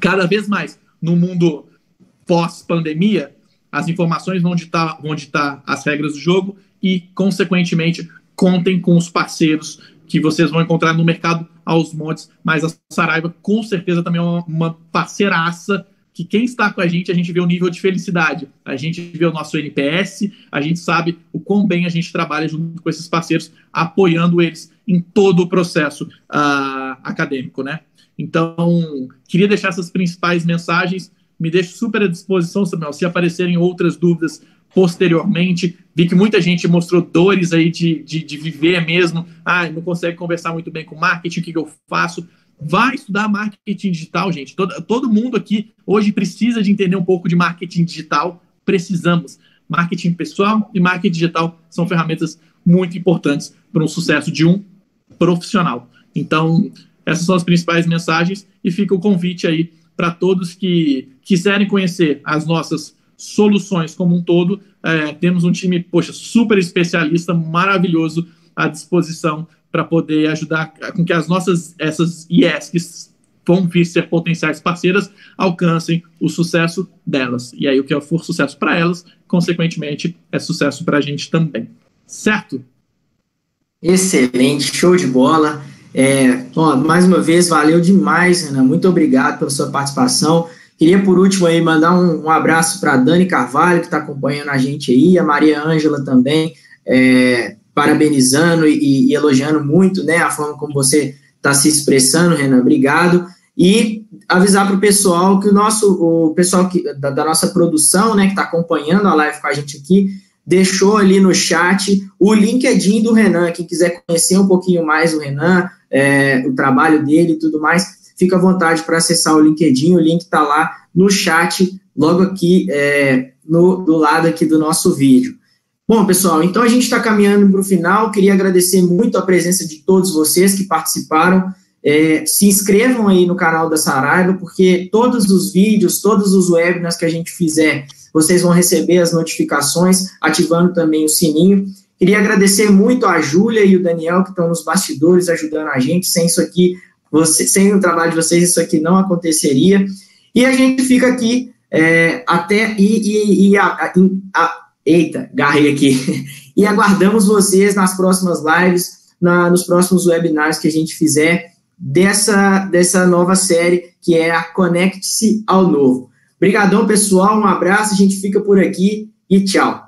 Cada vez mais, no mundo pós-pandemia, as informações vão ditar, vão ditar as regras do jogo e, consequentemente, contem com os parceiros que vocês vão encontrar no mercado aos montes, mas a Saraiva com certeza também é uma, uma parceiraça que quem está com a gente, a gente vê o nível de felicidade, a gente vê o nosso NPS, a gente sabe o quão bem a gente trabalha junto com esses parceiros, apoiando eles em todo o processo uh, acadêmico, né? Então, queria deixar essas principais mensagens, me deixo super à disposição, Samuel, se aparecerem outras dúvidas posteriormente, vi que muita gente mostrou dores aí de, de, de viver mesmo, ah, não consegue conversar muito bem com marketing, o que, que eu faço? Vai estudar marketing digital, gente. Todo, todo mundo aqui hoje precisa de entender um pouco de marketing digital. Precisamos. Marketing pessoal e marketing digital são ferramentas muito importantes para o sucesso de um profissional. Então, essas são as principais mensagens e fica o convite aí para todos que quiserem conhecer as nossas soluções como um todo. É, temos um time, poxa, super especialista, maravilhoso à disposição para poder ajudar com que as nossas essas IES que vão vir ser potenciais parceiras alcancem o sucesso delas. E aí o que for sucesso para elas, consequentemente, é sucesso para a gente também. Certo? Excelente, show de bola. É, ó, mais uma vez, valeu demais, Renan. Muito obrigado pela sua participação. Queria, por último, aí, mandar um, um abraço para Dani Carvalho, que está acompanhando a gente aí, a Maria Ângela também. É, parabenizando e, e, elogiando muito né, a forma como você está se expressando, Renan. Obrigado. E avisar para o pessoal que o nosso, o pessoal que, da, da nossa produção, né, que está acompanhando a live com a gente aqui, deixou ali no chat o LinkedIn do Renan. Quem quiser conhecer um pouquinho mais o Renan, é, o trabalho dele e tudo mais, fica à vontade para acessar o LinkedIn. O link está lá no chat, logo aqui é, no, do lado aqui do nosso vídeo. Bom, pessoal, então a gente está caminhando para o final. Queria agradecer muito a presença de todos vocês que participaram. É, se inscrevam aí no canal da Saraiva, porque todos os vídeos, todos os webinars que a gente fizer, vocês vão receber as notificações, ativando também o sininho. Queria agradecer muito a Júlia e o Daniel, que estão nos bastidores ajudando a gente. Sem isso aqui, você, sem o trabalho de vocês, isso aqui não aconteceria. E a gente fica aqui é, até. E, e, e a, a, Eita, garrei aqui. *laughs* E aguardamos vocês nas próximas lives, na, nos próximos webinars que a gente fizer dessa, dessa nova série, que é a Conecte-se ao Novo. Obrigadão, pessoal. Um abraço, a gente fica por aqui e tchau.